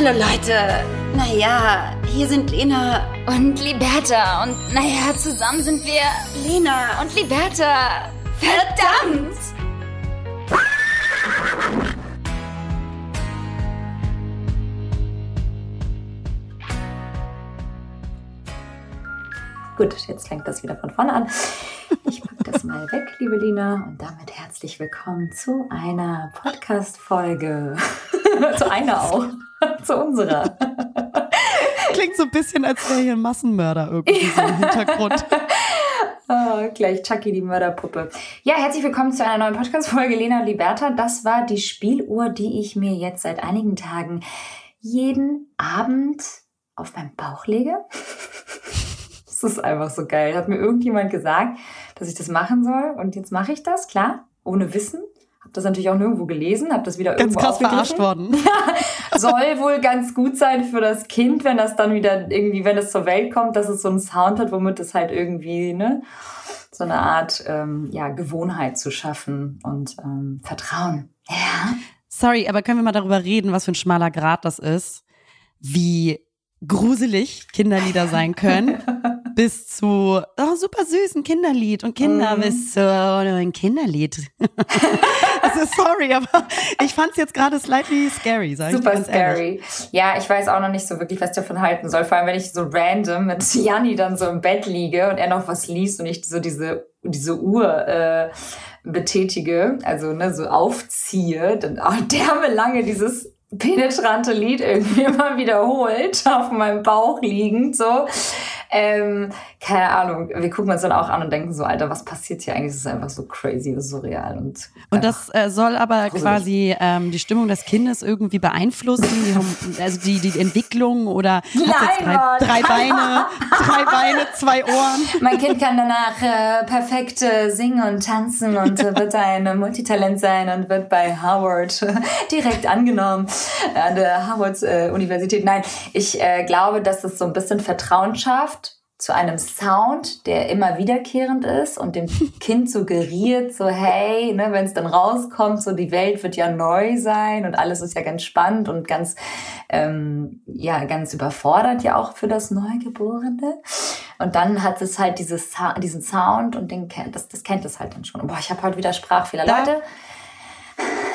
Hallo Leute. Naja, hier sind Lena und Liberta. Und naja, zusammen sind wir Lena und Liberta. Verdammt! Gut, jetzt fängt das wieder von vorne an. Ich packe das mal weg, liebe Lina, und damit herzlich willkommen zu einer Podcast-Folge. zu einer auch. zu unserer. Klingt so ein bisschen, als wäre hier ein Massenmörder irgendwie so im Hintergrund. Oh, gleich Chucky, die Mörderpuppe. Ja, herzlich willkommen zu einer neuen Podcast-Folge Lena und Liberta. Das war die Spieluhr, die ich mir jetzt seit einigen Tagen jeden Abend auf meinen Bauch lege. Das ist einfach so geil. Hat mir irgendjemand gesagt, dass ich das machen soll und jetzt mache ich das, klar, ohne Wissen. Hab das natürlich auch nirgendwo gelesen, hab das wieder ganz irgendwo krass verarscht worden. Soll wohl ganz gut sein für das Kind, wenn das dann wieder irgendwie, wenn es zur Welt kommt, dass es so einen Sound hat, womit es halt irgendwie, ne, so eine Art, ähm, ja, Gewohnheit zu schaffen und ähm, Vertrauen. Ja. Sorry, aber können wir mal darüber reden, was für ein schmaler Grad das ist? Wie gruselig Kinderlieder sein können, bis zu oh, super süßen Kinderlied und Kinder mm. bis zu oh, ein Kinderlied. also sorry, aber ich fand es jetzt gerade slightly scary, sag Super ich ganz scary. Ehrlich. Ja, ich weiß auch noch nicht so wirklich, was ich davon halten soll. Vor allem, wenn ich so random mit Janni dann so im Bett liege und er noch was liest und ich so diese diese Uhr äh, betätige, also ne, so aufziehe, dann auch derbe lange dieses penetrante Lied irgendwie immer wiederholt, auf meinem Bauch liegend, so. Ähm, keine Ahnung, wir gucken uns dann auch an und denken so, Alter, was passiert hier eigentlich? Das ist einfach so crazy und surreal. Und, und das äh, soll aber gruselig. quasi ähm, die Stimmung des Kindes irgendwie beeinflussen, die, also die, die Entwicklung oder Nein, drei, drei Beine, drei Beine, zwei Ohren. Mein Kind kann danach äh, perfekt äh, singen und tanzen und äh, wird ein Multitalent sein und wird bei Harvard direkt angenommen an der Harvard äh, Universität. Nein, ich äh, glaube, dass es so ein bisschen Vertrauen schafft zu einem Sound, der immer wiederkehrend ist und dem Kind suggeriert, so hey, ne, wenn es dann rauskommt, so die Welt wird ja neu sein und alles ist ja ganz spannend und ganz, ähm, ja, ganz überfordert ja auch für das Neugeborene. Und dann hat es halt dieses, diesen Sound und den, das, das kennt es halt dann schon. Boah, ich habe heute wieder Sprachfehler. Da, Leute,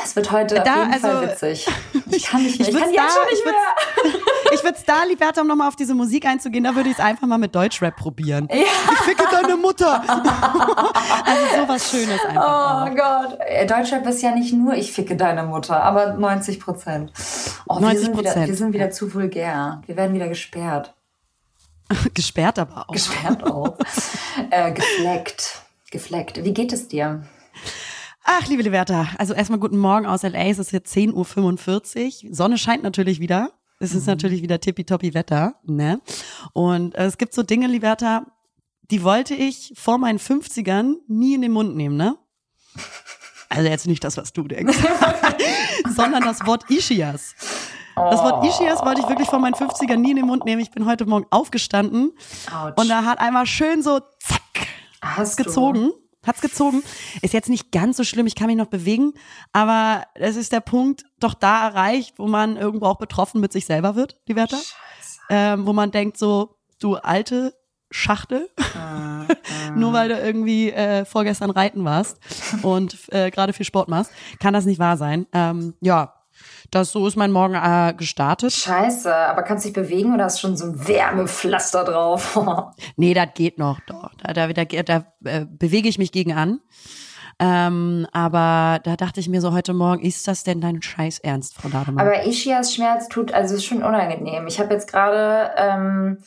es wird heute da, auf jeden also, Fall witzig. Ich kann nicht mehr. Ich, ich kann jetzt da, schon nicht mehr. Ich würde es da, Liberta, um nochmal auf diese Musik einzugehen, da würde ich es einfach mal mit Deutschrap probieren. Ja. Ich ficke deine Mutter. also sowas Schönes einfach. Oh auch. Gott. Äh, Deutschrap ist ja nicht nur ich ficke deine Mutter, aber 90 Prozent. Oh, 90 Prozent. Wir, wir sind wieder zu vulgär. Wir werden wieder gesperrt. gesperrt aber auch. Gesperrt auch. äh, gefleckt. Gefleckt. Wie geht es dir? Ach, liebe Liberta, also erstmal guten Morgen aus LA. Es ist jetzt 10.45 Uhr. Sonne scheint natürlich wieder. Es ist mhm. natürlich wieder tippitoppi Wetter, ne? Und äh, es gibt so Dinge, Liberta, die wollte ich vor meinen 50ern nie in den Mund nehmen, ne? Also jetzt nicht das, was du denkst, sondern das Wort Ischias. Das Wort Ischias wollte ich wirklich vor meinen 50ern nie in den Mund nehmen. Ich bin heute Morgen aufgestanden Autsch. und da hat einmal schön so zack Hast gezogen. Du? Hat's gezogen. Ist jetzt nicht ganz so schlimm, ich kann mich noch bewegen, aber es ist der Punkt doch da erreicht, wo man irgendwo auch betroffen mit sich selber wird, die Werte. Ähm, wo man denkt so, du alte Schachtel, ah, ah. nur weil du irgendwie äh, vorgestern reiten warst und äh, gerade viel Sport machst, kann das nicht wahr sein. Ähm, ja, das so ist mein Morgen äh, gestartet. Scheiße, aber kannst du dich bewegen oder hast schon so ein Wärmepflaster drauf? nee, das geht noch. Doch. Da, da, da, da äh, bewege ich mich gegen an. Ähm, aber da dachte ich mir so heute Morgen, ist das denn dein Scheiß Ernst, Frau Dademann? Aber Ischias Schmerz tut, also ist schon unangenehm. Ich habe jetzt gerade ähm,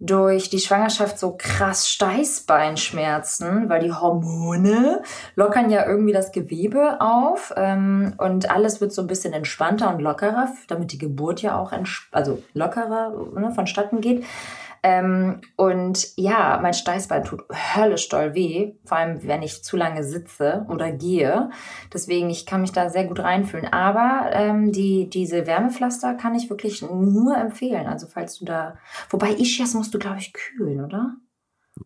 durch die Schwangerschaft so krass Steißbeinschmerzen, weil die Hormone lockern ja irgendwie das Gewebe auf ähm, und alles wird so ein bisschen entspannter und lockerer, damit die Geburt ja auch also lockerer ne, vonstatten geht. Ähm, und ja, mein Steißbein tut höllisch doll weh, vor allem wenn ich zu lange sitze oder gehe. Deswegen, ich kann mich da sehr gut reinfühlen. Aber ähm, die, diese Wärmepflaster kann ich wirklich nur empfehlen. Also falls du da, wobei Ischias musst du, glaube ich, kühlen, oder?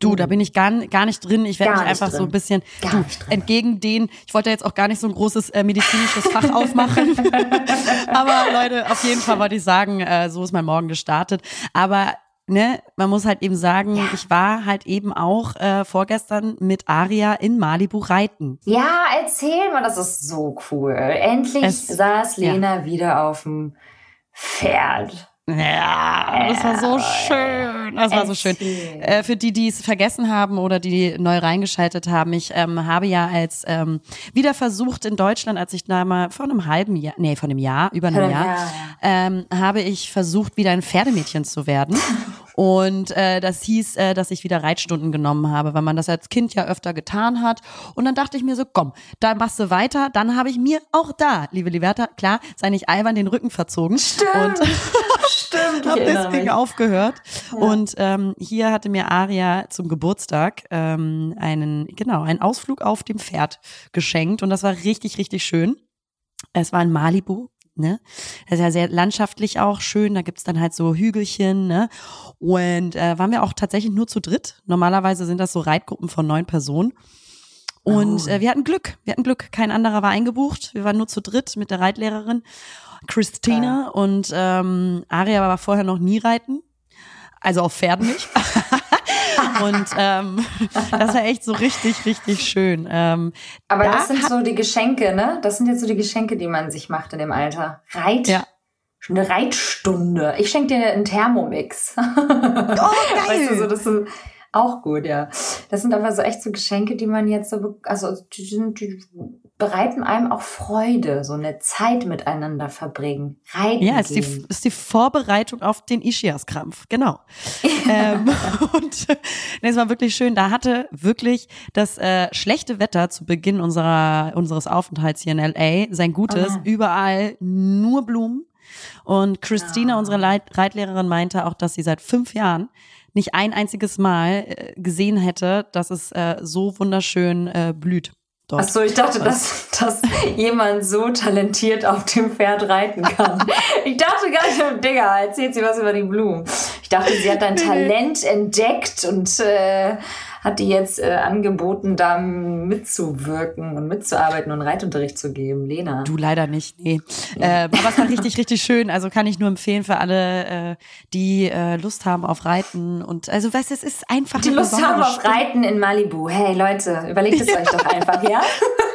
Du, da bin ich gar, gar nicht drin. Ich werde mich einfach drin. so ein bisschen du, entgegen den, ich wollte jetzt auch gar nicht so ein großes äh, medizinisches Fach aufmachen, Aber Leute, auf jeden Fall wollte ich sagen, äh, so ist mein Morgen gestartet. Aber ne, man muss halt eben sagen, ja. ich war halt eben auch äh, vorgestern mit Aria in Malibu reiten. Ja, erzähl mal, das ist so cool. Endlich es, saß Lena ja. wieder auf dem Pferd. Ja, das war so schön. Das war so schön. Äh, für die, die es vergessen haben oder die neu reingeschaltet haben, ich ähm, habe ja als ähm, wieder versucht in Deutschland, als ich da mal vor einem halben Jahr, nee, vor einem Jahr, über einem Jahr, ja, ja. Ähm, habe ich versucht, wieder ein Pferdemädchen zu werden. Und äh, das hieß, äh, dass ich wieder Reitstunden genommen habe, weil man das als Kind ja öfter getan hat. Und dann dachte ich mir so, komm, da machst du weiter. Dann habe ich mir auch da, liebe Liberta, klar, sei nicht albern, den Rücken verzogen. Stimmt. Und Stimmt. habe deswegen mich. aufgehört. Ja. Und ähm, hier hatte mir Aria zum Geburtstag ähm, einen, genau, einen Ausflug auf dem Pferd geschenkt. Und das war richtig, richtig schön. Es war in Malibu, ne? Das ist ja sehr landschaftlich auch schön. Da gibt's dann halt so Hügelchen, ne? Und äh, waren wir auch tatsächlich nur zu dritt. Normalerweise sind das so Reitgruppen von neun Personen. Und oh. äh, wir hatten Glück. Wir hatten Glück. Kein anderer war eingebucht. Wir waren nur zu dritt mit der Reitlehrerin Christina. Ja. Und ähm, Aria war vorher noch nie reiten. Also auf Pferden nicht. Und ähm, das war echt so richtig, richtig schön. Ähm, Aber da das sind so die Geschenke, ne? Das sind jetzt so die Geschenke, die man sich macht in dem Alter. Reit. Ja. Eine Reitstunde. Ich schenke dir einen Thermomix. Oh, geil. Weißt du, so, das ist auch gut, ja. Das sind aber so echt so Geschenke, die man jetzt so, also die, sind, die bereiten einem auch Freude, so eine Zeit miteinander verbringen, reiten Ja, ist die, ist die Vorbereitung auf den Ischias-Krampf, genau. ähm, und nee, es war wirklich schön. Da hatte wirklich das äh, schlechte Wetter zu Beginn unserer, unseres Aufenthalts hier in L.A. sein Gutes. Aha. Überall nur Blumen. Und Christina, ah. unsere Leit Reitlehrerin, meinte auch, dass sie seit fünf Jahren nicht ein einziges Mal äh, gesehen hätte, dass es äh, so wunderschön äh, blüht dort. Ach so, ich dachte, dass, dass jemand so talentiert auf dem Pferd reiten kann. Ich dachte gar nicht, Digga, erzählt sie was über die Blumen. Ich dachte, sie hat ein Talent entdeckt und äh, hat die jetzt äh, angeboten, da mitzuwirken und mitzuarbeiten und Reitunterricht zu geben. Lena. Du leider nicht, nee. Ja. Äh, aber es war richtig, richtig schön. Also kann ich nur empfehlen für alle, äh, die äh, Lust haben auf Reiten. Und also weißt du, es ist einfach. Die Lust haben auf. Reiten in Malibu. Hey Leute, überlegt es ja. euch doch einfach, ja?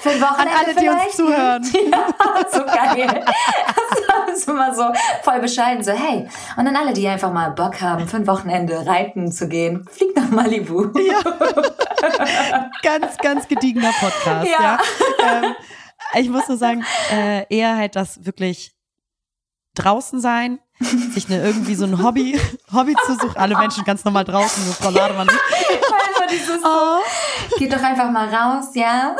Für ein Wochenende An alle, die uns zuhören. Ja, so geil. Das ist immer so voll bescheiden, so hey. Und dann alle, die einfach mal Bock haben, für ein Wochenende reiten zu gehen, fliegt nach Malibu. Ja. ganz, ganz gediegener Podcast, ja. ja. Ähm, ich muss nur sagen, äh, eher halt das wirklich draußen sein, sich eine, irgendwie so ein Hobby, Hobby zu suchen. Alle Menschen ganz normal draußen, nur Frau Lademann. Dieses oh. Geht doch einfach mal raus, ja?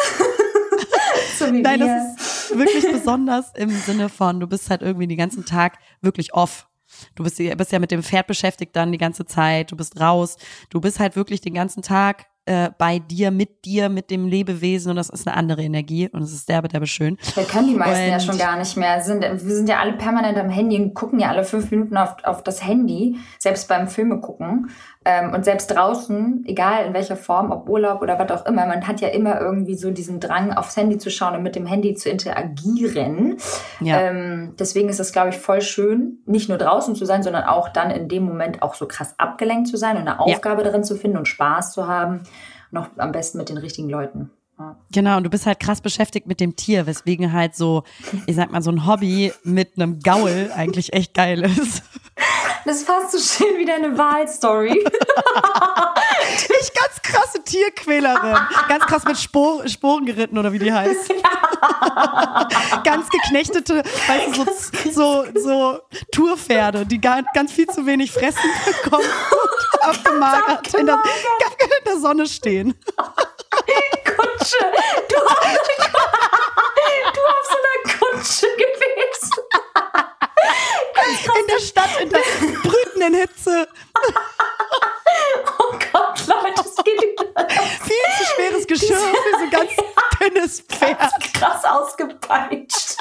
So wie Nein, wir. das ist wirklich besonders im Sinne von, du bist halt irgendwie den ganzen Tag wirklich off. Du bist, bist ja mit dem Pferd beschäftigt dann die ganze Zeit, du bist raus, du bist halt wirklich den ganzen Tag äh, bei dir, mit dir, mit dem Lebewesen und das ist eine andere Energie und es ist derbe, derbe schön. Wir können die meisten und ja schon gar nicht mehr. Sind, wir sind ja alle permanent am Handy und gucken ja alle fünf Minuten auf, auf das Handy, selbst beim Filme gucken. Ähm, und selbst draußen, egal in welcher Form, ob Urlaub oder was auch immer, man hat ja immer irgendwie so diesen Drang, aufs Handy zu schauen und mit dem Handy zu interagieren. Ja. Ähm, deswegen ist es, glaube ich, voll schön, nicht nur draußen zu sein, sondern auch dann in dem Moment auch so krass abgelenkt zu sein und eine Aufgabe ja. darin zu finden und Spaß zu haben. Noch am besten mit den richtigen Leuten. Genau, und du bist halt krass beschäftigt mit dem Tier, weswegen halt so, ich sag mal, so ein Hobby mit einem Gaul eigentlich echt geil ist. Das ist fast so schön wie deine Wahlstory. ich ganz krasse Tierquälerin. Ganz krass mit Spor Sporen geritten oder wie die heißt. Ja. ganz geknechtete, weißt du, so, so, so Tourpferde, die gar, ganz viel zu wenig fressen bekommen und abgemagert in der, in der Sonne stehen. Kutsche. Du, du auf so einer Kutsche gewesen. in der Stadt, in der brütenden Hitze. Oh Gott, Leute, das geht nicht. Viel zu schweres Geschirr für so ein ganz dünnes Pferd. Ganz krass ausgepeitscht.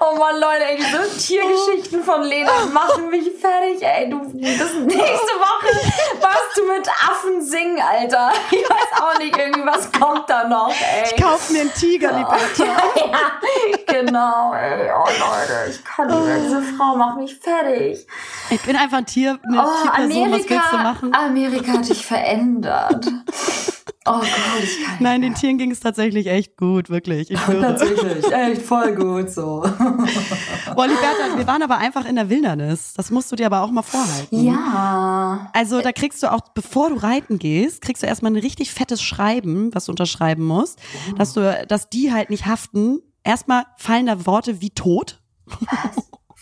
Oh Oh Mann, Leute, ey, diese Tiergeschichten von Lena machen mich fertig, ey. Du, das nächste Woche warst du mit Affen singen, Alter. Ich weiß auch nicht, irgendwie, was kommt da noch, ey. Ich kauf mir einen Tiger, Liberta. ja, genau, ey. Oh Leute, ich kann nicht mehr. Diese Frau macht mich fertig. Ich bin einfach ein Tier, eine Oh, Tierperson. Was willst du Amerika, machen? Amerika hat dich verändert. Oh Gott, ich kann Nein, den Tieren ging es tatsächlich echt gut, wirklich. Ich schwöre. Tatsächlich, echt voll gut so. Boah, Liberta, wir waren aber einfach in der Wildernis. Das musst du dir aber auch mal vorhalten. Ja. Also da kriegst du auch, bevor du reiten gehst, kriegst du erstmal ein richtig fettes Schreiben, was du unterschreiben musst, dass du, dass die halt nicht haften. Erstmal fallen da Worte wie tot.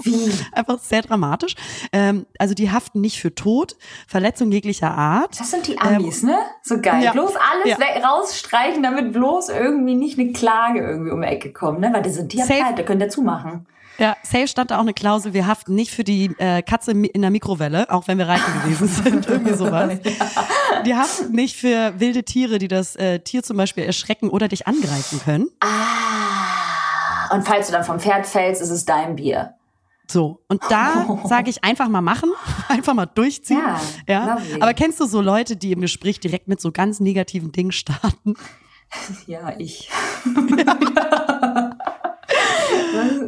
Wie? Einfach sehr dramatisch. Ähm, also die haften nicht für Tod, Verletzung jeglicher Art. Das sind die Amis, ne? So geil. ja. Bloß alles Ja. weg, rausstreichen, damit bloß irgendwie nicht eine Klage irgendwie um die Ecke kommt, ne? Weil das sind die ja pleite, können der zumachen. Ja, safe stand da auch eine Klausel, wir haften nicht für die äh, Katze in der Mikrowelle, auch wenn wir reiten gewesen sind, irgendwie sowas. Die haften nicht für wilde Tiere, die das äh, Tier zum Beispiel erschrecken oder dich angreifen können. Ah. Und falls du dann vom Pferd fällst, ist es dein Bier. So, und da sage ich einfach mal machen, einfach mal durchziehen. Ja, ja. Aber kennst du so Leute, die im Gespräch direkt mit so ganz negativen Dingen starten? Ja, ich.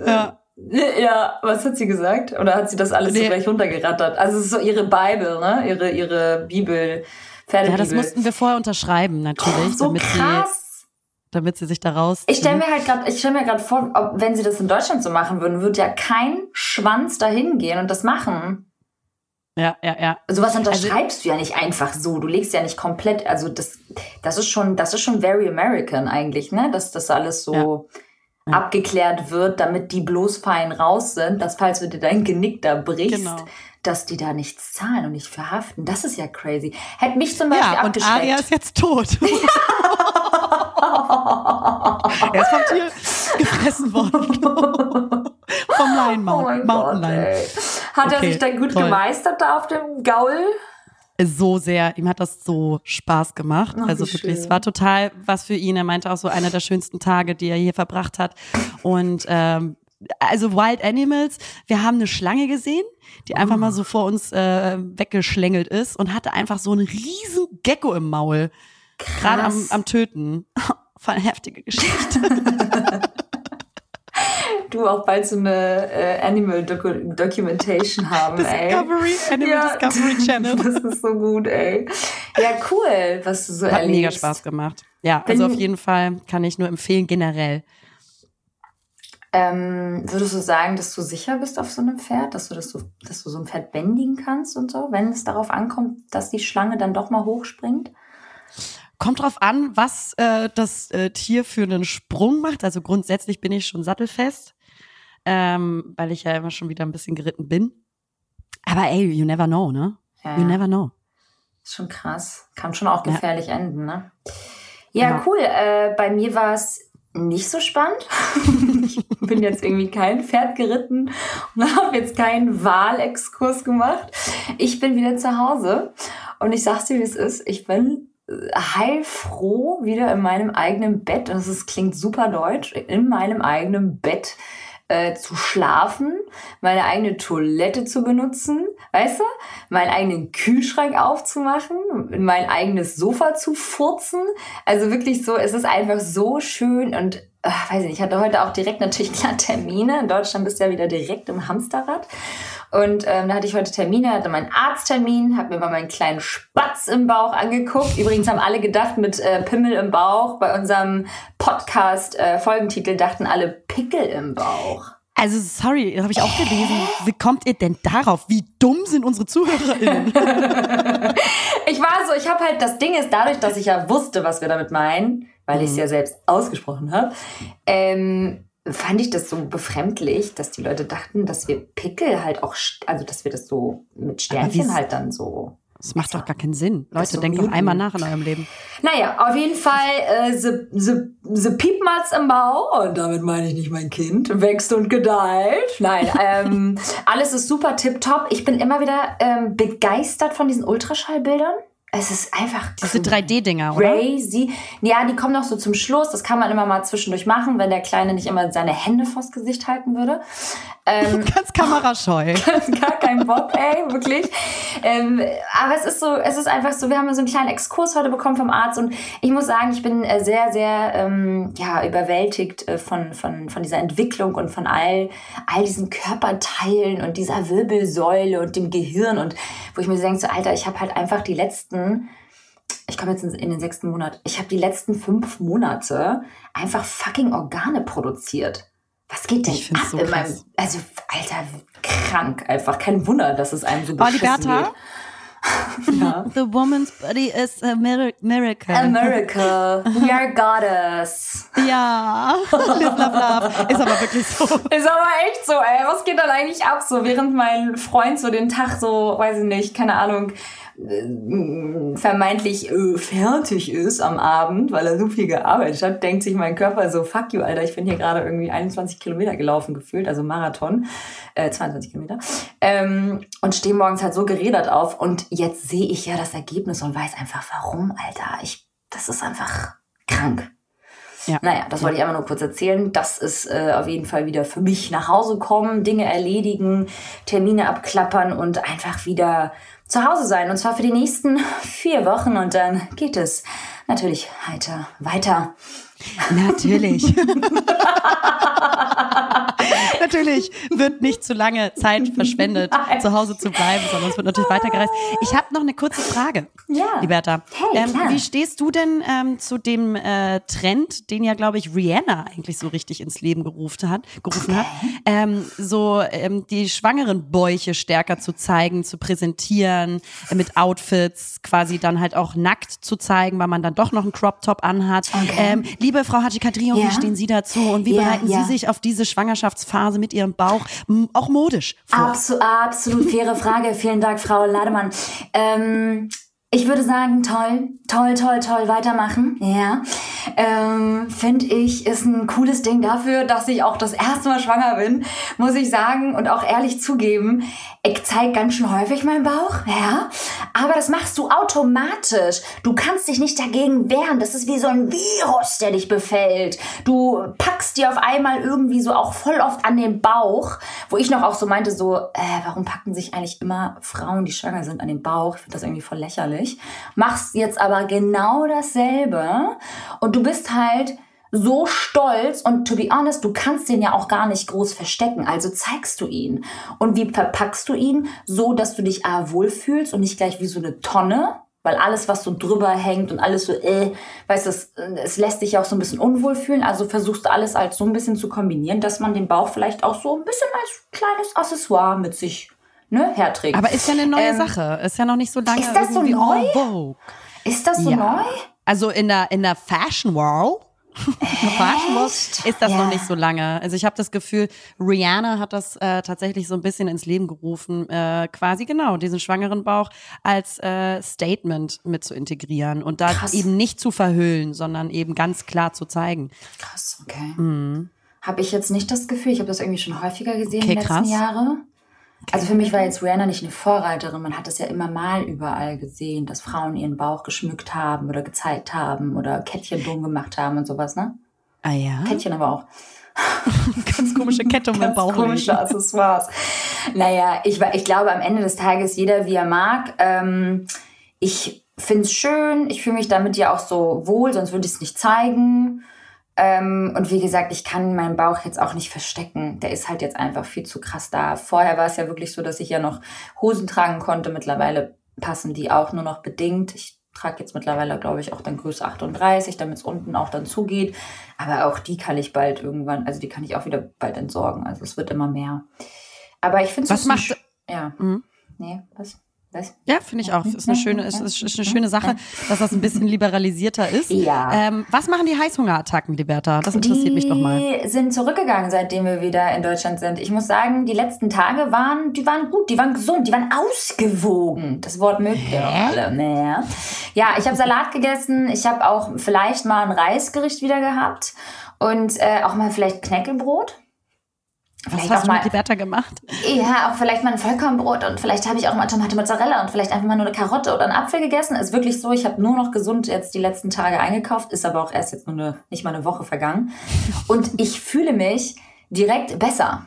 Ja. Ja, was hat sie gesagt? Oder hat sie das alles so Nee. gleich runtergerattert? Also es ist so ihre Bibel, ne? Ihre, ihre Bibel, Pferdebibel. Ja, das mussten wir vorher unterschreiben, natürlich, so damit, sie, krass. Damit sie sich da raus. Ich stelle mir halt gerade, ich stelle mir gerade vor, ob, wenn sie das in Deutschland so machen würden, würde ja kein Schwanz dahin gehen und das machen. Ja, ja, ja. Sowas unterschreibst du ja nicht einfach so. Du legst ja nicht komplett, also das, das ist schon, das ist schon very American eigentlich, ne? Dass das alles so Ja. abgeklärt wird, damit die bloß fein raus sind, dass falls du dir dein Genick da brichst, Genau. dass die da nichts zahlen und nicht verhaften. Das ist ja crazy. Hätte mich zum Beispiel Ja, und abgeschreckt. Aria ist jetzt tot. er ist vom Tier gefressen worden. vom Lion oh Mountain, mein Mountain Gott, Lion. ey. Hat er Okay, sich dann gut toll. gemeistert da auf dem Gaul? So sehr, ihm hat das so Spaß gemacht. Ach, also wirklich, schön. es war total was für ihn. Er meinte auch so einer der schönsten Tage, die er hier verbracht hat. Und ähm, also Wild Animals, wir haben eine Schlange gesehen, die einfach mal so vor uns äh, weggeschlängelt ist und hatte einfach so einen riesen Gecko im Maul. Gerade am, am Töten. Voll eine heftige Geschichte. Du auch bald so eine äh, Animal Docu Documentation haben, ey. Discovery, Animal Discovery Channel. Das ist so gut, ey. Ja, cool, was du so Hat erlebst. mega Spaß gemacht. Ja, also Wenn- auf jeden Fall kann ich nur empfehlen, generell. Ähm, würdest du sagen, dass du sicher bist auf so einem Pferd, dass du, das so, dass du so ein Pferd bändigen kannst und so, wenn es darauf ankommt, dass die Schlange dann doch mal hochspringt? Kommt drauf an, was äh, das äh, Tier für einen Sprung macht. Also grundsätzlich bin ich schon sattelfest, ähm, weil ich ja immer schon wieder ein bisschen geritten bin. Aber ey, you never know, ne? Ja, You never know. ist schon krass. Kann schon auch Ja. gefährlich enden, ne? Ja, Ja. cool. Äh, bei mir war es nicht so spannend. ich bin jetzt irgendwie kein Pferd geritten und habe jetzt keinen Wahlexkurs gemacht. Ich bin wieder zu Hause und ich sag's dir, wie es ist. Ich bin heilfroh wieder in meinem eigenen Bett. Und ist, klingt super deutsch. In meinem eigenen Bett äh, zu schlafen, meine eigene Toilette zu benutzen, weißt du? Meinen eigenen Kühlschrank aufzumachen, mein eigenes Sofa zu furzen. Also wirklich so, es ist einfach so schön und ach, weiß nicht, ich hatte heute auch direkt natürlich klar Termine. In Deutschland bist du ja wieder direkt im Hamsterrad. Und ähm, da hatte ich heute Termine, hatte meinen Arzttermin, habe mir mal meinen kleinen Spatz im Bauch angeguckt. Übrigens haben alle gedacht, mit äh, Pimmel im Bauch, bei unserem Podcast-Folgentitel dachten alle Pickel im Bauch. Also sorry, habe ich auch gelesen. Wie kommt ihr denn darauf? Wie dumm sind unsere ZuhörerInnen? Ich war so, ich habe halt, das Ding ist, dadurch, dass ich ja wusste, was wir damit meinen, weil ich es ja selbst ausgesprochen habe, ähm, fand ich das so befremdlich, dass die Leute dachten, dass wir Pickel halt auch, also dass wir das so mit Sternchen halt dann so. Das macht doch gar keinen Sinn. Leute, so denkt doch einmal nach in eurem Leben. Naja, auf jeden Fall, äh, the, the, the Piepmatz im Bau, und damit meine ich nicht mein Kind, wächst und gedeiht. Nein, ähm, alles ist super tipptopp. Ich bin immer wieder ähm, begeistert von diesen Ultraschallbildern. Es ist einfach Diese 3D-Dinger, oder? crazy. Ja, die kommen noch so zum Schluss. Das kann man immer mal zwischendurch machen, wenn der Kleine nicht immer seine Hände vors Gesicht halten würde. Ähm, Ganz kamerascheu. gar kein Bock, ey, wirklich. Ähm, aber es ist so, es ist einfach so, wir haben so einen kleinen Exkurs heute bekommen vom Arzt und ich muss sagen, ich bin äh, sehr, sehr ähm, ja, überwältigt äh, von, von, von dieser Entwicklung und von all, all diesen Körperteilen und dieser Wirbelsäule und dem Gehirn und wo ich mir so denke, so, Alter, ich habe halt einfach die letzten ich komme jetzt in, den sechsten Monat, ich habe die letzten fünf Monate einfach fucking Organe produziert. Was geht denn ab so in meinem, also, Alter, krank einfach. Kein Wunder, dass es einem so beschissen geht. Ja. The woman's body is a mir- miracle. A miracle. We are goddess. ja. Live, love, love. Ist aber wirklich so. Ist aber echt so, ey. Was geht dann eigentlich ab? So, während mein Freund so den Tag so, weiß ich nicht, keine Ahnung, vermeintlich äh, fertig ist am Abend, weil er so viel gearbeitet hat, denkt sich mein Körper so, fuck you, Alter, ich bin hier gerade irgendwie 21 Kilometer gelaufen gefühlt, also Marathon, äh, 22 Kilometer, ähm, und stehe morgens halt so gerädert auf und jetzt sehe ich ja das Ergebnis und weiß einfach, warum, Alter. Ich, das ist einfach krank. Ja. Naja, das wollte ich einmal nur kurz erzählen. Das ist äh, auf jeden Fall wieder für mich nach Hause kommen, Dinge erledigen, Termine abklappern und einfach wieder zu Hause sein. Und zwar für die nächsten vier Wochen. Und dann geht es natürlich heiter weiter. Natürlich. natürlich wird nicht zu lange Zeit verschwendet, zu Hause zu bleiben, sondern es wird natürlich weitergereist. Ich habe noch eine kurze Frage, Ja. Liberta. Hey, ähm, wie stehst du denn ähm, zu dem äh, Trend, den ja, glaube ich, Rihanna eigentlich so richtig ins Leben gerufen hat, gerufen hat, ähm, so ähm, die schwangeren Bäuche stärker zu zeigen, zu präsentieren, äh, mit Outfits, quasi dann halt auch nackt zu zeigen, weil man dann doch noch einen Crop Top anhat. Okay. Ähm, liebe Frau Hachikadrio, Ja. wie stehen Sie dazu und wie Ja, bereiten. Sie sich auf diese Schwangerschaftsphase mit Ihrem Bauch auch modisch vor? Absu absolut faire Frage. Vielen Dank, Frau Lademann. Ähm, ich würde sagen, toll, toll, toll, toll, weitermachen. Ja. Ähm, Finde ich, ist ein cooles Ding dafür, dass ich auch das erste Mal schwanger bin, muss ich sagen und auch ehrlich zugeben. Ich zeige ganz schön häufig meinen Bauch, ja. Aber das machst du automatisch. Du kannst dich nicht dagegen wehren. Das ist wie so ein Virus, der dich befällt. Du packst dir auf einmal irgendwie so auch voll oft an den Bauch, wo ich noch auch so meinte, so, äh, warum packen sich eigentlich immer Frauen, die schwanger sind, an den Bauch? Ich finde das irgendwie voll lächerlich. Machst jetzt aber genau dasselbe und du bist halt so stolz und to be honest, du kannst den ja auch gar nicht groß verstecken, also zeigst du ihn. Und wie verpackst du ihn? So, dass du dich A wohlfühlst und nicht gleich wie so eine Tonne, weil alles, was so drüber hängt und alles so, äh, weißt du, es, es lässt dich ja auch so ein bisschen unwohl fühlen, also versuchst du alles als so ein bisschen zu kombinieren, dass man den Bauch vielleicht auch so ein bisschen als kleines Accessoire mit sich ne, herträgt. Aber ist ja eine neue Ähm, Sache. Ist ja noch nicht so lange ist das so neu? vogue. Ist das so Ja. neu? Also in der, in der Fashion World. in Fashion World ist das Ja. noch nicht so lange. Also ich habe das Gefühl, Rihanna hat das äh, tatsächlich so ein bisschen ins Leben gerufen, äh, quasi genau diesen schwangeren Bauch als äh, Statement mit zu integrieren und da eben nicht zu verhüllen, sondern eben ganz klar zu zeigen. Krass, okay. Habe ich jetzt nicht das Gefühl. Ich habe das irgendwie schon häufiger gesehen Mhm. Okay, die letzten krass. Also für mich war jetzt Rihanna nicht eine Vorreiterin. Man hat es ja immer mal überall gesehen, dass Frauen ihren Bauch geschmückt haben oder gezeigt haben oder Kettchen drum gemacht haben und sowas, ne? Ah ja, Kettchen aber auch. ganz komische Kette um den Bauch. komische. Accessoires. Naja, ich, ich glaube am Ende des Tages jeder wie er mag. Ähm, ich finde es schön, ich fühle mich damit ja auch so wohl, sonst würde ich es nicht zeigen. Ähm, und wie gesagt, ich kann meinen Bauch jetzt auch nicht verstecken. Der ist halt jetzt einfach viel zu krass da. Vorher war es ja wirklich so, dass ich ja noch Hosen tragen konnte. Mittlerweile passen die auch nur noch bedingt. Ich trage jetzt mittlerweile, glaube ich, auch dann Größe 38, damit es unten auch dann zugeht. Aber auch die kann ich bald irgendwann, also die kann ich auch wieder bald entsorgen. Also es wird immer mehr. Aber ich finde Was es macht- Ja. Mhm. Nee, was? Ja, finde ich auch. Ist eine schöne, ist, ist, ist eine schöne Sache, dass das ein bisschen liberalisierter ist. Ja. Ähm, was machen die Heißhungerattacken, Liberta? Das interessiert mich doch mal. Die sind zurückgegangen, seitdem wir wieder in Deutschland sind. Ich muss sagen, die letzten Tage waren, die waren gut, die waren gesund, die waren ausgewogen. Das Wort mögt ihr alle. Naja. Ja, ich habe Salat gegessen. Ich habe auch vielleicht mal ein Reisgericht wieder gehabt und äh, auch mal vielleicht Knäckebrot. Was Vielleicht hast auch du mal- mit Liberta gemacht? Ja, auch vielleicht mal ein Vollkornbrot und vielleicht habe ich auch mal Tomate Mozzarella und vielleicht einfach mal nur eine Karotte oder einen Apfel gegessen. Ist wirklich so, ich habe nur noch gesund jetzt die letzten Tage eingekauft, ist aber auch erst jetzt nur eine, nicht mal eine Woche vergangen. Und ich fühle mich direkt besser.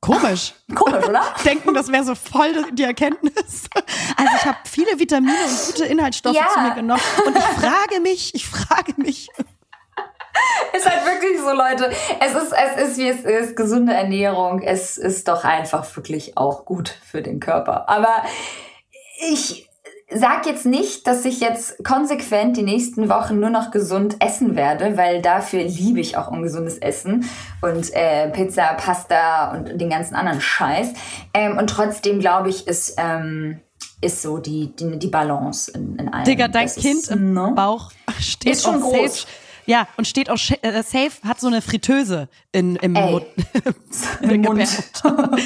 Komisch. Komisch, oder? Denken, das wäre so voll die Erkenntnis. Also ich habe viele Vitamine und gute Inhaltsstoffe Ja. zu mir genommen. Und ich frage mich, ich frage mich, ist halt wirklich so, Leute. Es ist, es ist, wie es ist. Gesunde Ernährung. Es ist doch einfach wirklich auch gut für den Körper. Aber ich sag jetzt nicht, dass ich jetzt konsequent die nächsten Wochen nur noch gesund essen werde, weil dafür liebe ich auch ungesundes Essen und äh, Pizza, Pasta und den ganzen anderen Scheiß. Ähm, und trotzdem glaube ich, ist ist so die die, die Balance in, in allem. Digga, dein Das Kind ist, im ne? Bauch steht Ist schon groß. safe. Ja, und steht auch äh, safe, hat so eine Fritteuse in, im, Ey. Mund. Im Mund.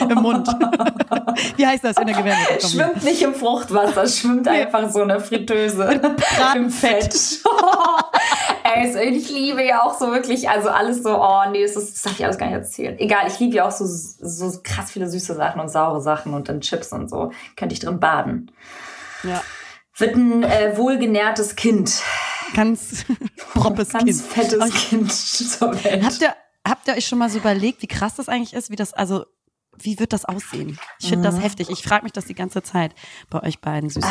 Im Mund. Wie heißt das in der hier. Schwimmt nicht im Fruchtwasser, schwimmt einfach so eine Fritteuse. Im. Fett. Ey, so, ich liebe ja auch so wirklich, also alles so, oh nee, das, ist, das darf ich alles gar nicht erzählen. Egal, ich liebe ja auch so, so krass viele süße Sachen und saure Sachen und dann Chips und so. Könnte ich drin baden. Ja. Wird ein äh, wohlgenährtes Kind. Ganz proppes Ganz Kind. fettes ich- Kind zur Welt. Habt ihr, habt ihr euch schon mal so überlegt, wie krass das eigentlich ist, wie das, also, wie wird das aussehen? Ich finde Mhm. das heftig. Ich frage mich das die ganze Zeit bei euch beiden Süßen.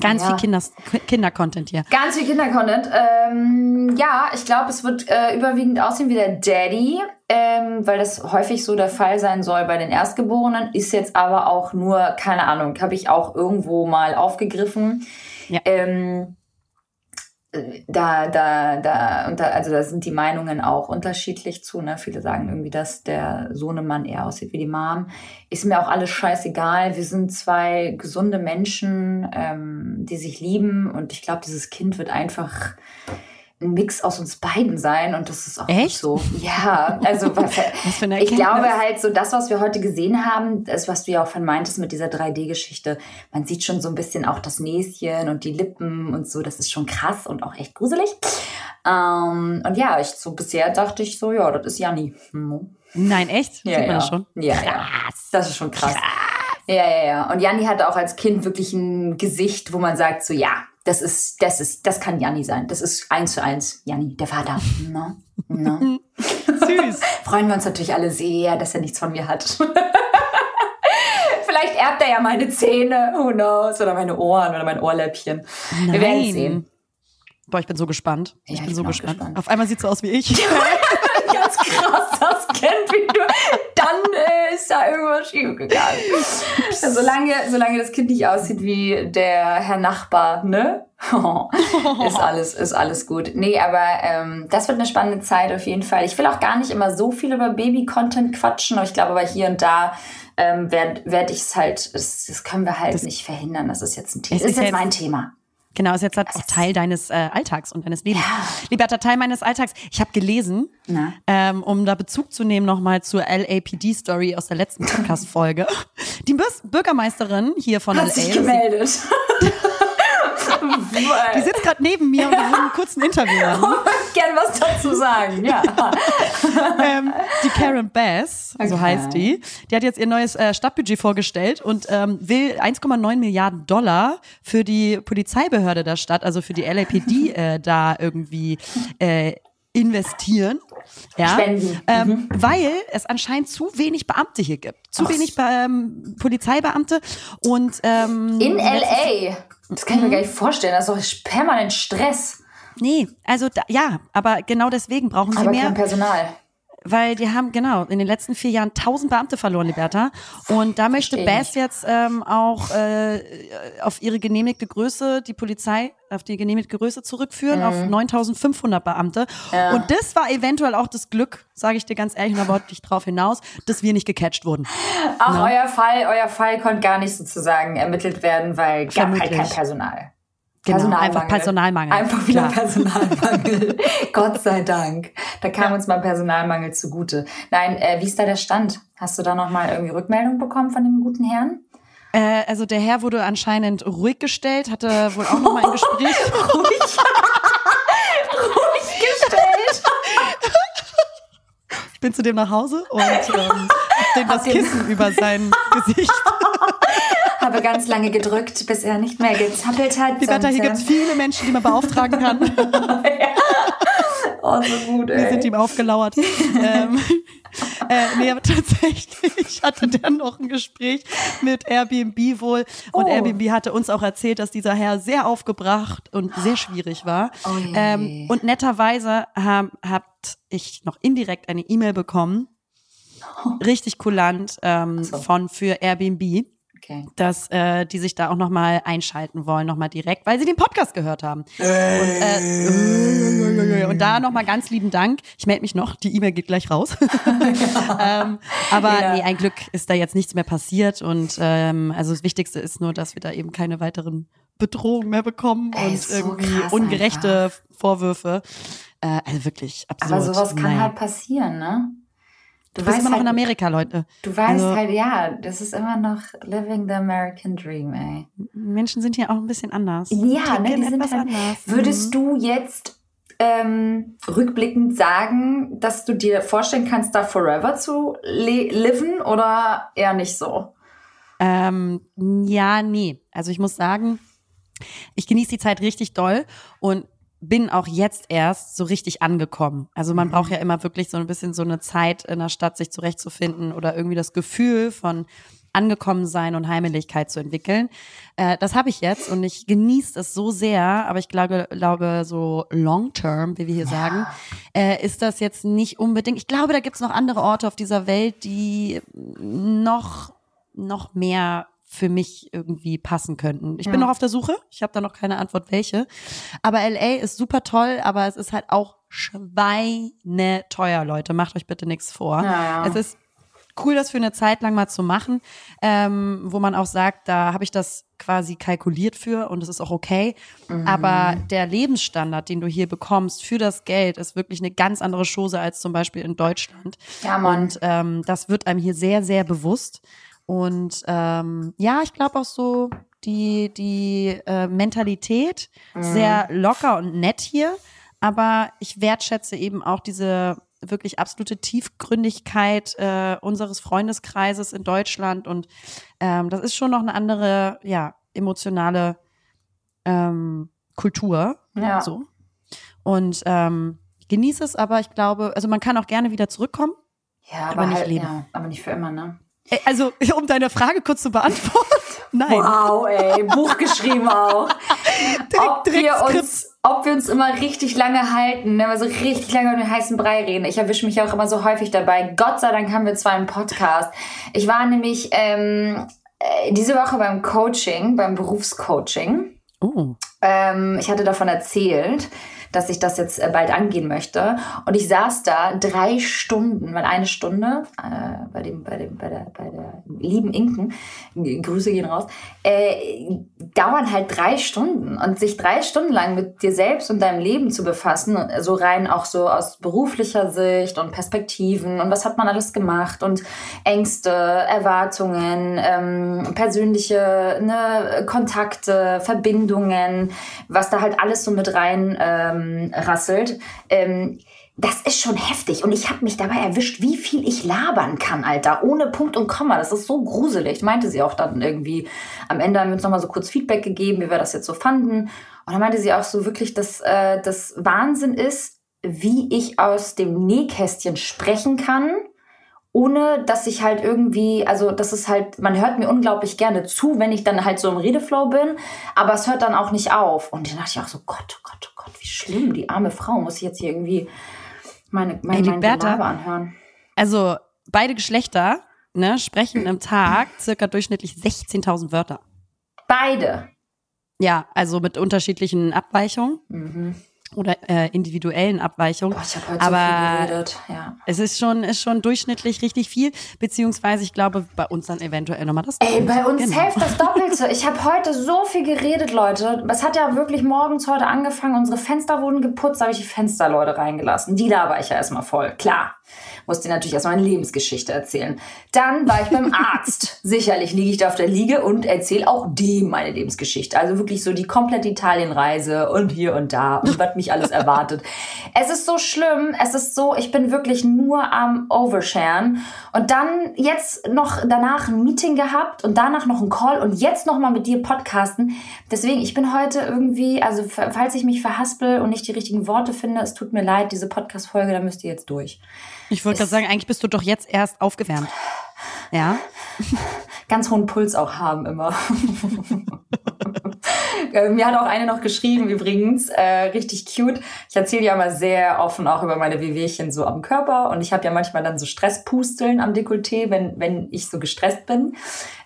Ganz Ah. ja. viel Kinder, Kinder-Content hier. Ganz viel Kindercontent. Ähm, ja, ich glaube, es wird äh, überwiegend aussehen wie der Daddy, ähm, weil das häufig so der Fall sein soll bei den Erstgeborenen. Ist jetzt aber auch nur, keine Ahnung, habe ich auch irgendwo mal aufgegriffen. Ja. Ähm, äh, da, da, da, und da, also da sind die Meinungen auch unterschiedlich zu. Ne? Viele sagen irgendwie, dass der Sohnemann eher aussieht wie die Mom. Ist mir auch alles scheißegal. Wir sind zwei gesunde Menschen, ähm, die sich lieben. Und ich glaube, dieses Kind wird einfach ein Mix aus uns beiden sein. Und das ist auch Echt? so. Ja, also was, Was ich glaube halt so, das, was wir heute gesehen haben, das, was du ja auch von meintest mit dieser 3D-Geschichte, man sieht schon so ein bisschen auch das Näschen und die Lippen und so, das ist schon krass und auch echt gruselig. Ähm, und ja, ich so bisher dachte ich so, ja, das ist Janni. Hm. Nein, echt? Ja, Sieht man ja. das schon? Ja, ja. Das ist schon krass. Ja, ja, ja. Und Janni hatte auch als Kind wirklich ein Gesicht, wo man sagt so, ja, das ist, das ist, das kann Janni sein. Das ist eins zu eins Janni, der Vater. No, no. Süß. freuen wir uns natürlich alle sehr, dass er nichts von mir hat. Vielleicht erbt er ja meine Zähne, who knows, oder meine Ohren oder mein Ohrläppchen. Wir werden Nein. sehen. Boah, ich bin so gespannt. Ich Ja, bin ich so bin gespannt. gespannt. Auf einmal sieht so aus wie ich. Ganz krass, das kennt wie du. Dann äh, da irgendwas schiefgegangen. solange, solange das Kind nicht aussieht wie der Herr Nachbar, ne? ist alles, ist alles gut. Nee, aber ähm, das wird eine spannende Zeit auf jeden Fall. Ich will auch gar nicht immer so viel über Baby-Content quatschen, aber ich glaube, aber hier und da ähm, werde werd ich es halt, das, das können wir halt nicht verhindern. Das ist jetzt ein Thema. Das ist jetzt- mein Thema. Genau, ist jetzt halt auch Teil deines äh, Alltags und deines Lebens. Liberta, Teil meines Alltags. Ich habe gelesen, ähm, um da Bezug zu nehmen nochmal zur LAPD-Story aus der letzten Podcast-Folge. Die Bür- Bürgermeisterin hier von Hat LA, sich gemeldet. die sitzt gerade neben mir und wir würden kurz ein Interview machen. Gern was dazu sagen, ja. ähm, die Karen Bass, so Okay. heißt die, die hat jetzt ihr neues äh, Stadtbudget vorgestellt und ähm, will 1,9 Milliarden Dollar für die Polizeibehörde der Stadt, also für die LAPD, äh, da irgendwie äh, investieren. Ja, Spenden. ähm, weil es anscheinend zu wenig Beamte hier gibt. Zu Ach. wenig ähm, Polizeibeamte und ähm, In LA. Das kann ich mir gar nicht vorstellen. Das ist doch permanent Stress. Nee, also da, ja, aber genau deswegen brauchen sie Aber mehr. kein Personal. Weil die haben, genau, in den letzten vier Jahren tausend Beamte verloren, Liberta. Und da möchte Bass jetzt ähm, auch äh, auf ihre genehmigte Größe, die Polizei, auf die genehmigte Größe zurückführen, auf 9500 Beamte. Mhm. Ja. Und das war eventuell auch das Glück, sage ich dir ganz ehrlich, und da wollte ich drauf hinaus, dass wir nicht gecatcht wurden. Auch Na? euer Fall, euer Fall konnte gar nicht sozusagen ermittelt werden, weil gab halt kein Personal. Genau, Personalmangel. einfach Personalmangel. Einfach wieder Klar. Personalmangel. Gott sei Dank. Da kam uns mal Personalmangel zugute. Nein, äh, wie ist da der Stand? Hast du da noch mal irgendwie Rückmeldung bekommen von dem guten Herrn? Äh, also der Herr wurde anscheinend ruhig gestellt, hatte wohl auch noch mal ein Gespräch. Ruhig. Ruhig gestellt. bin zu dem nach Hause und ähm, hab dem das Kissen über sein Gesicht. Habe ganz lange gedrückt, bis er nicht mehr gezappelt hat. Wetter, hier gibt es viele Menschen, die man beauftragen kann. oh, so gut, ey. Die sind ihm aufgelauert. ähm, äh, nee, aber tatsächlich hatte der noch ein Gespräch mit Airbnb wohl. Und Oh. Airbnb hatte uns auch erzählt, dass dieser Herr sehr aufgebracht und sehr schwierig war. Oh ähm, und netterweise hab, habt ich noch indirekt eine E-Mail bekommen. Richtig kulant ähm, So. von für Airbnb Okay. dass äh, die sich da auch nochmal einschalten wollen, nochmal direkt, weil sie den Podcast gehört haben. Und, äh, und da nochmal ganz lieben Dank. Ich melde mich noch, die E-Mail geht gleich raus. ähm, aber Ja. nee, ein Glück ist da jetzt nichts mehr passiert. Und ähm, also das Wichtigste ist nur, dass wir da eben keine weiteren Bedrohungen mehr bekommen Ey, und so irgendwie krass ungerechte Vorwürfe. Äh, also wirklich absurd. Aber sowas kann halt passieren, ne? Du bist immer noch halt, in Amerika, Leute. Du weißt Also- halt, ja, das ist immer noch living the American dream, ey. Menschen sind hier auch ein bisschen anders. Ja, ne, die sind halt, anders. Würdest Mhm. du jetzt ähm, rückblickend sagen, dass du dir vorstellen kannst, da forever zu le liven oder eher nicht so? Ähm, ja, nee. Also ich muss sagen, ich genieße die Zeit richtig doll und bin auch jetzt erst so richtig angekommen. Also man braucht ja immer wirklich so ein bisschen so eine Zeit in der Stadt, sich zurechtzufinden oder irgendwie das Gefühl von angekommen sein und Heimeligkeit zu entwickeln. Äh, das habe ich jetzt und ich genieße es so sehr, aber ich glaube, glaube so long term, wie wir hier sagen, äh, ist das jetzt nicht unbedingt. Ich glaube, da gibt es noch andere Orte auf dieser Welt, die noch noch mehr für mich irgendwie passen könnten. Ich bin Ja. noch auf der Suche. Ich habe da noch keine Antwort, welche. Aber LA ist super toll, aber es ist halt auch schweineteuer, Leute. Macht euch bitte nichts vor. Ja. Es ist cool, das für eine Zeit lang mal zu machen, ähm, wo man auch sagt, da habe ich das quasi kalkuliert für und es ist auch okay. Mhm. Aber der Lebensstandard, den du hier bekommst für das Geld, ist wirklich eine ganz andere Chose als zum Beispiel in Deutschland. Ja, Mann. Und ähm, das wird einem hier sehr, sehr bewusst. Und ähm, ja, ich glaube auch so die, die äh, Mentalität sehr locker und nett hier. Aber ich wertschätze eben auch diese wirklich absolute Tiefgründigkeit äh, unseres Freundeskreises in Deutschland. Und ähm, das ist schon noch eine andere, ja, emotionale ähm, Kultur. Ja. So. Und ähm, genieße es, aber ich glaube, also man kann auch gerne wieder zurückkommen. Ja, aber aber, nicht halt, leben. Ja, aber nicht für immer, ne? Äh, Also, um deine Frage kurz zu beantworten. Nein. Wow, ey, Buch geschrieben auch. ob, direkt wir Skript. uns, ob wir uns immer richtig lange halten, ne, also richtig lange um den heißen Brei reden. Ich erwische mich auch immer so häufig dabei. Gott sei Dank haben wir zwar einen Podcast. Ich war nämlich ähm, äh, diese Woche beim Coaching, beim Berufscoaching. Oh. Ähm, ich hatte davon erzählt, dass ich das jetzt äh, bald angehen möchte. Und ich saß da drei Stunden, weil eine Stunde äh, bei dem, bei dem, bei der, bei der lieben Inken, Grüße gehen raus, äh, dauern halt drei Stunden. Und sich drei Stunden lang mit dir selbst und deinem Leben zu befassen, so rein auch so aus beruflicher Sicht und Perspektiven und was hat man alles gemacht und Ängste, Erwartungen, ähm, persönliche ne, Kontakte, Verbindungen, was da halt alles so mit rein ähm, rasselt. Ähm, das ist schon heftig und ich habe mich dabei erwischt, wie viel ich labern kann, Alter, ohne Punkt und Komma. Das ist so gruselig, meinte sie auch dann irgendwie. Am Ende haben wir uns nochmal so kurz Feedback gegeben, wie wir das jetzt so fanden. Und dann meinte sie auch so wirklich, dass äh, das Wahnsinn ist, wie ich aus dem Nähkästchen sprechen kann, ohne dass ich halt irgendwie, also das ist halt, man hört mir unglaublich gerne zu, wenn ich dann halt so im Redeflow bin, aber es hört dann auch nicht auf. Und dann dachte ich auch so, Gott, oh Gott, oh Gott, wie schlimm, die arme Frau muss ich jetzt hier irgendwie meine, Ey, mein, die mein Bertha- anhören. Also, beide Geschlechter ne, sprechen im Tag circa durchschnittlich 16.000 Wörter. Beide. Ja, also mit unterschiedlichen Abweichungen Mhm. Oder äh, individuellen Abweichungen. Boah, ich habe heute Aber so viel geredet. Ja. es ist schon, ist schon durchschnittlich richtig viel, beziehungsweise ich glaube, bei uns dann eventuell nochmal das Ey, bei uns Genau. hilft das Doppelte. Ich habe heute so viel geredet, Leute. Es hat ja wirklich morgens heute angefangen. Unsere Fenster wurden geputzt, da habe ich die Fensterleute reingelassen. Die laber ich ja erstmal voll. Klar. Musste natürlich erstmal eine Lebensgeschichte erzählen. Dann war ich beim Arzt. Sicherlich liege ich da auf der Liege und erzähle auch dem meine Lebensgeschichte. Also wirklich so die komplette Italienreise und hier und da und was mich alles erwartet. Es ist so schlimm. Es ist so, ich bin wirklich nur am Oversharen. Und dann jetzt noch danach ein Meeting gehabt und danach noch ein Call und jetzt noch mal mit dir podcasten. Deswegen, ich bin heute irgendwie, also falls ich mich verhaspel und nicht die richtigen Worte finde, es tut mir leid, diese Podcast-Folge, da müsst ihr jetzt durch. Ich wollte gerade sagen, eigentlich bist du doch jetzt erst aufgewärmt. Ja. Ganz hohen Puls auch haben immer. Äh, mir hat auch eine noch geschrieben übrigens, äh, richtig cute. Ich erzähle ja mal sehr offen auch über meine Wehwehchen so am Körper und ich habe ja manchmal dann so Stresspusteln am Dekolleté, wenn, wenn ich so gestresst bin.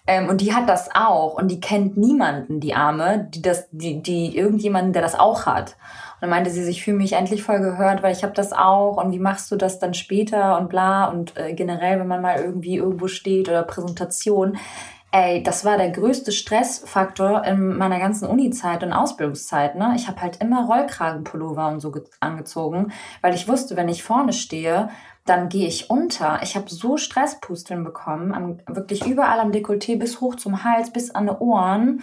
Ähm, und die hat das auch und die kennt niemanden, die Arme, die das, die, die irgendjemanden, der das auch hat. Dann meinte sie, ich fühle mich endlich voll gehört, weil ich habe das auch und wie machst du das dann später und bla und äh, generell, wenn man mal irgendwie irgendwo steht oder Präsentation. Ey, das war der größte Stressfaktor in meiner ganzen Uni-Zeit und Ausbildungszeit. Ne? Ich habe halt immer Rollkragenpullover und so angezogen, weil ich wusste, wenn ich vorne stehe, dann gehe ich unter. Ich habe so Stresspusteln bekommen, am, wirklich überall am Dekolleté bis hoch zum Hals, bis an die Ohren.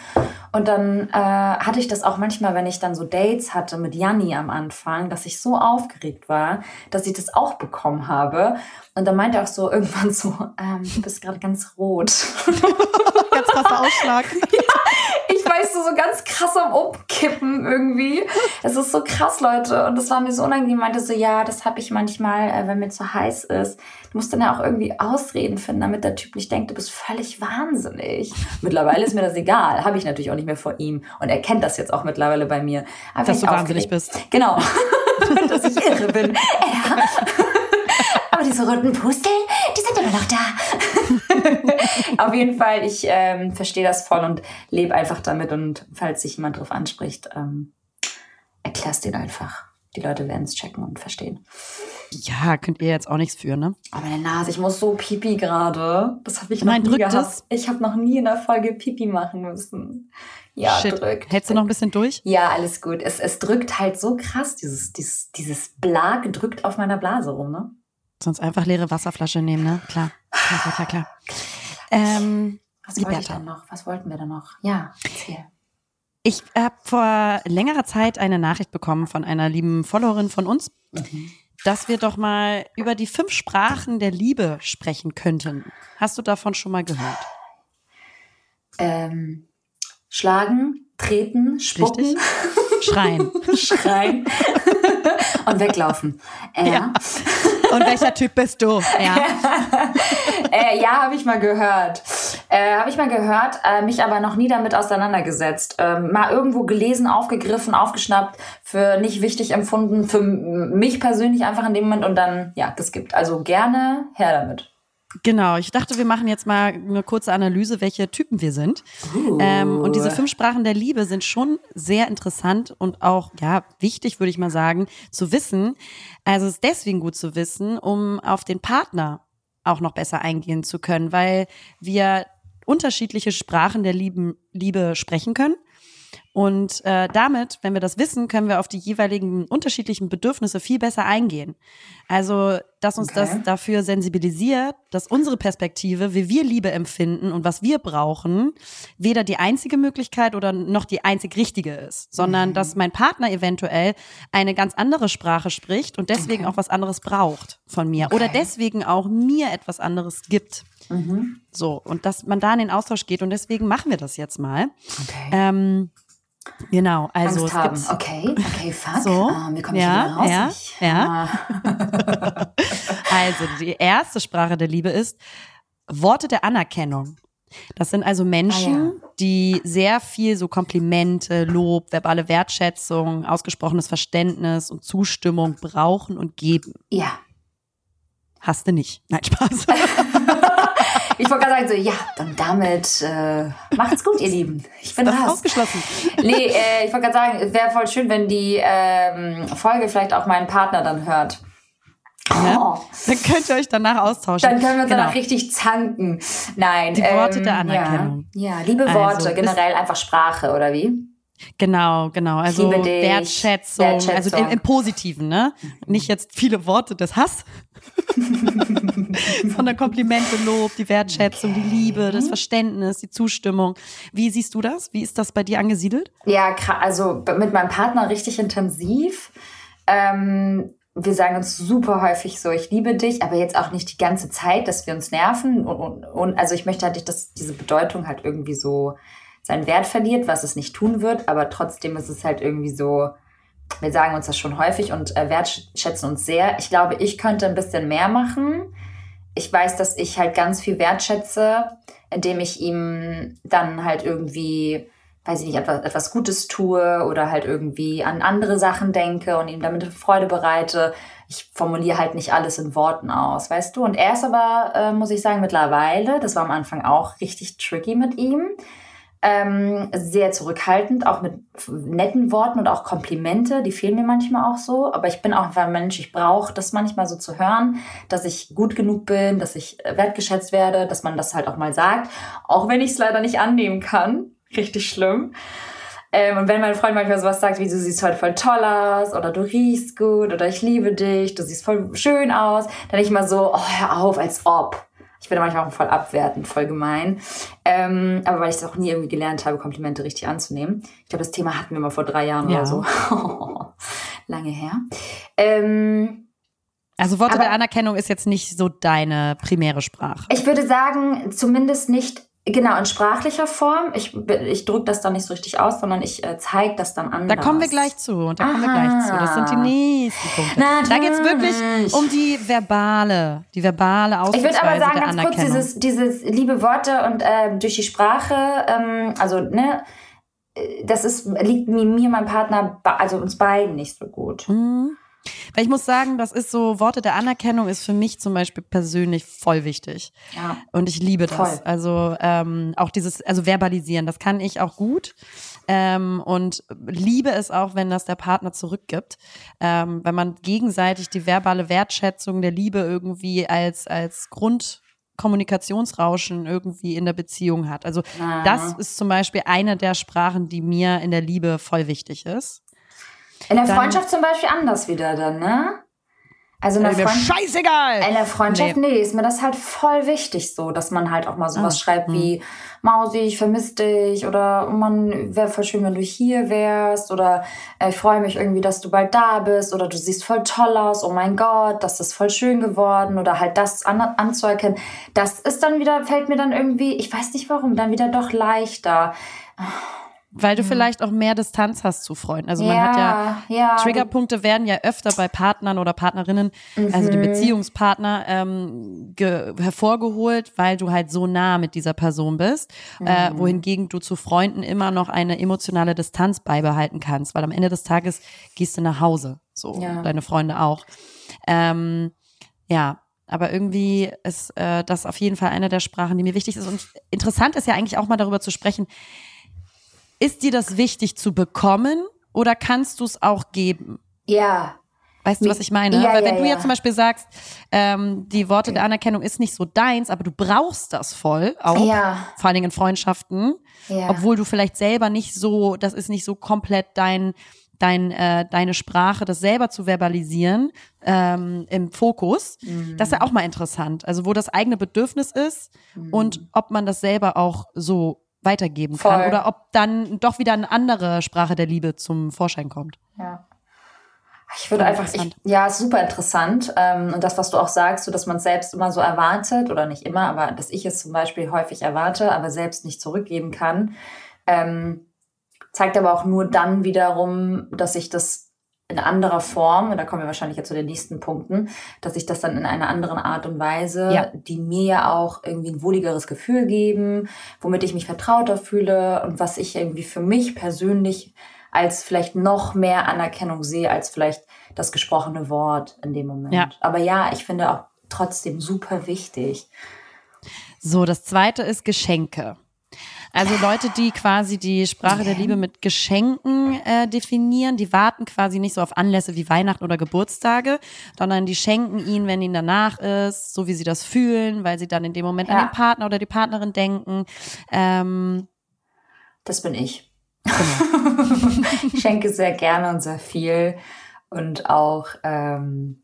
Und dann äh, hatte ich das auch manchmal, wenn ich dann so Dates hatte mit Janni am Anfang, dass ich so aufgeregt war, dass ich das auch bekommen habe. Und dann meinte er auch so irgendwann so, ähm, du bist gerade ganz rot. ganz krasser Ausschlag. ja, ich so, so ganz krass am Umkippen irgendwie. Es ist so krass, Leute. Und das war mir so unangenehm. Ich meinte so, ja, das habe ich manchmal, äh, wenn mir zu heiß ist. Du musst dann ja auch irgendwie Ausreden finden, damit der Typ nicht denkt, du bist völlig wahnsinnig. Mittlerweile ist mir das egal. Habe ich natürlich auch nicht mehr vor ihm. Und er kennt das jetzt auch mittlerweile bei mir. Aber Dass du wahnsinnig bist. Genau. Dass ich irre bin. Ja. Aber diese roten Pusteln, die sind immer noch da. Auf jeden Fall, ich ähm, verstehe das voll und lebe einfach damit. Und falls sich jemand drauf anspricht, ähm, erklärst den einfach. Die Leute werden es checken und verstehen. Ja, könnt ihr jetzt auch nichts für, ne? Oh, meine Nase, ich muss so pipi gerade. Das habe ich noch Nein, nie gehabt. Es? Ich habe noch nie in der Folge pipi machen müssen. Ja, Shit. drückt. Hältst du noch ein bisschen durch? Ja, alles gut. Es, es drückt halt so krass. Dieses, dieses, dieses Blag drückt auf meiner Blase rum, ne? Sonst einfach leere Wasserflasche nehmen, ne? Klar. Klar, klar, klar. klar. Ähm, Was wollte ich dann noch? Was wollten wir dann noch? Ja, erzähl. Ich habe vor längerer Zeit eine Nachricht bekommen von einer lieben Followerin von uns, Mhm. dass wir doch mal über die fünf Sprachen der Liebe sprechen könnten. Hast du davon schon mal gehört? Ähm, schlagen, treten, spucken, Richtig? Schreien. schreien und weglaufen. Äh, Ja. Und welcher Typ bist du? Ja. äh, ja, habe ich mal gehört. Äh, habe ich mal gehört, äh, mich aber noch nie damit auseinandergesetzt. Ähm, mal irgendwo gelesen, aufgegriffen, aufgeschnappt, für nicht wichtig empfunden, für mich persönlich einfach in dem Moment und dann, ja, geskippt. Also gerne her damit. Genau, ich dachte, wir machen jetzt mal eine kurze Analyse, welche Typen wir sind. Ähm, und diese fünf Sprachen der Liebe sind schon sehr interessant und auch, ja, wichtig, würde ich mal sagen, zu wissen. Also es ist deswegen gut zu wissen, um auf den Partner auch noch besser eingehen zu können, weil wir unterschiedliche Sprachen der Lieben, Liebe sprechen können. Und äh, damit, wenn wir das wissen, können wir auf die jeweiligen unterschiedlichen Bedürfnisse viel besser eingehen. Also, dass uns Okay. das dafür sensibilisiert, dass unsere Perspektive, wie wir Liebe empfinden und was wir brauchen, weder die einzige Möglichkeit oder noch die einzig richtige ist, sondern dass mein Partner eventuell eine ganz andere Sprache spricht und deswegen Okay. auch was anderes braucht von mir oder Okay. deswegen auch mir etwas anderes gibt. Mhm. So, und dass man da in den Austausch geht und deswegen machen wir das jetzt mal. Okay. Ähm, genau, also Angst es haben. Okay, okay, fuck. So, Ah, wie komme ich ja, raus? ja, Ich, ja. ah. Also die erste Sprache der Liebe ist Worte der Anerkennung. Das sind also Menschen, Ah, die sehr viel so Komplimente, Lob, verbale Wertschätzung, ausgesprochenes Verständnis und Zustimmung brauchen und geben. ja. Hast du nicht. Nein, Spaß. Ich wollte gerade sagen, so, ja, dann damit äh, macht's gut, ihr Lieben. Ich bin Das ist raus. ausgeschlossen. Nee, äh, ich wollte gerade sagen, es wäre voll schön, wenn die ähm, Folge vielleicht auch meinen Partner dann hört. Ne? Oh, Dann könnt ihr euch danach austauschen. dann können wir uns genau. danach richtig zanken. Nein. Die Worte ähm, der Anerkennung. Ja, ja liebe Also, Worte, bis- generell einfach Sprache, oder wie? Genau, genau. Also dich. Wertschätzung, Wertschätzung. also im, im Positiven, ne? Nicht jetzt viele Worte des Hass, sondern Komplimente, Lob, die Wertschätzung, die Liebe, das Verständnis, die Zustimmung. Wie siehst du das? Wie ist das bei dir angesiedelt? Ja, also mit meinem Partner richtig intensiv. Ähm, wir sagen uns super häufig so, ich liebe dich, aber jetzt auch nicht die ganze Zeit, dass wir uns nerven. Und, und, und also ich möchte halt dass diese Bedeutung halt irgendwie so seinen Wert verliert, was es nicht tun wird, aber trotzdem ist es halt irgendwie so, wir sagen uns das schon häufig und äh, wertschätzen uns sehr. Ich glaube, ich könnte ein bisschen mehr machen. Ich weiß, dass ich halt ganz viel wertschätze, indem ich ihm dann halt irgendwie, weiß ich nicht, etwas, etwas Gutes tue oder halt irgendwie an andere Sachen denke und ihm damit Freude bereite. Ich formuliere halt nicht alles in Worten aus, weißt du? Und er ist aber, äh, muss ich sagen, mittlerweile, das war am Anfang auch richtig tricky mit ihm, ähm, sehr zurückhaltend, auch mit netten Worten und auch Komplimente, die fehlen mir manchmal auch so. Aber ich bin auch ein Mensch, ich brauche das manchmal so zu hören, dass ich gut genug bin, dass ich äh, wertgeschätzt werde, dass man das halt auch mal sagt, auch wenn ich es leider nicht annehmen kann. Richtig schlimm. Ähm, und wenn mein Freund manchmal sowas sagt, wie du siehst heute voll toll aus oder du riechst gut oder ich liebe dich, du siehst voll schön aus, dann ich mal so, oh, hör auf, als ob. Ich bin manchmal auch voll abwertend, voll gemein. Ähm, aber weil ich es auch nie irgendwie gelernt habe, Komplimente richtig anzunehmen. Ich glaube, das Thema hatten wir mal vor drei Jahren Ja. oder so. Lange her. Ähm, Also Worte Aber- der Anerkennung ist jetzt nicht so deine primäre Sprache. ich würde sagen, zumindest nicht genau in sprachlicher Form. Ich, ich drücke das dann nicht so richtig aus, sondern ich äh, zeige das dann anders. Da kommen wir gleich zu. Da kommen wir Aha. gleich zu. Das sind die nächsten Punkte. Da geht's wirklich Natürlich. um die verbale, die verbale Ich würde aber sagen, ganz kurz, dieses, dieses liebe Worte und ähm, durch die Sprache, ähm, also, ne, äh, das ist, liegt mir, mir meinem Partner, also uns beiden nicht so gut. Mhm. Weil ich muss sagen, das ist so, Worte der Anerkennung ist für mich zum Beispiel persönlich voll wichtig. Ja. Und ich liebe das. Voll. Also ähm, auch dieses, also verbalisieren, das kann ich auch gut. Ähm, und liebe es auch, wenn das der Partner zurückgibt. Ähm, wenn man gegenseitig die verbale Wertschätzung der Liebe irgendwie als, als Grundkommunikationsrauschen irgendwie in der Beziehung hat. Also Ah. das ist zum Beispiel eine der Sprachen, die mir in der Liebe voll wichtig ist. In der Freundschaft zum Beispiel anders wieder dann, ne? Also in der, Mir Freund scheißegal! in der Freundschaft, Nee. nee. ist mir das halt voll wichtig so, dass man halt auch mal sowas Ah, schreibt hm. wie Mausi, ich vermisse dich oder oh Mann, wäre voll schön, wenn du hier wärst oder äh, ich freue mich irgendwie, dass du bald da bist oder du siehst voll toll aus, oh mein Gott, das ist voll schön geworden oder halt das an, anzuerkennen. Das ist dann wieder, fällt mir dann irgendwie, ich weiß nicht warum, dann wieder doch leichter. Weil du vielleicht auch mehr Distanz hast zu Freunden. Also man hat ja ja, Triggerpunkte werden ja öfter bei Partnern oder Partnerinnen, also Mhm. die Beziehungspartner, ähm, ge- hervorgeholt, weil du halt so nah mit dieser Person bist, äh, Mhm. wohingegen du zu Freunden immer noch eine emotionale Distanz beibehalten kannst, weil am Ende des Tages gehst du nach Hause, so Ja. deine Freunde auch. Ähm, ja, aber irgendwie ist äh, das auf jeden Fall eine der Sprachen, die mir wichtig ist. Und interessant ist ja eigentlich auch mal darüber zu sprechen, ist dir das wichtig zu bekommen oder kannst du es auch geben? ja, Weißt du, was ich meine? Ja, Weil ja, wenn du ja. jetzt zum Beispiel sagst, ähm, die Worte der Anerkennung ist nicht so deins, aber du brauchst das voll, auch Ja. vor allen Dingen in Freundschaften, Ja. obwohl du vielleicht selber nicht so, das ist nicht so komplett dein, dein, äh, deine Sprache, das selber zu verbalisieren ähm, im Fokus. Mhm. Das ist ja auch mal interessant. Also wo das eigene Bedürfnis ist Mhm. und ob man das selber auch so weitergeben kann Voll. oder ob dann doch wieder eine andere Sprache der Liebe zum Vorschein kommt. Ja. Ich würde einfach, ich, ja, super interessant. Ähm, und das, was du auch sagst, so, dass man es selbst immer so erwartet, oder nicht immer, aber dass ich es zum Beispiel häufig erwarte, aber selbst nicht zurückgeben kann, ähm, zeigt aber auch nur dann wiederum, dass ich das in anderer Form, und da kommen wir wahrscheinlich jetzt zu den nächsten Punkten, dass ich das dann in einer anderen Art und Weise, Ja. die mir ja auch irgendwie ein wohligeres Gefühl geben, womit ich mich vertrauter fühle und was ich irgendwie für mich persönlich als vielleicht noch mehr Anerkennung sehe, als vielleicht das gesprochene Wort in dem Moment. Ja. Aber ja, ich finde auch trotzdem super wichtig. So, das zweite ist Geschenke. Also Leute, die quasi die Sprache der Liebe mit Geschenken äh, definieren, die warten quasi nicht so auf Anlässe wie Weihnachten oder Geburtstage, sondern die schenken ihnen, wenn ihnen danach ist, so wie sie das fühlen, weil sie dann in dem Moment an Ja. den Partner oder die Partnerin denken. Ähm, Das bin ich. Genau. ich schenke sehr gerne und sehr viel und auch ähm,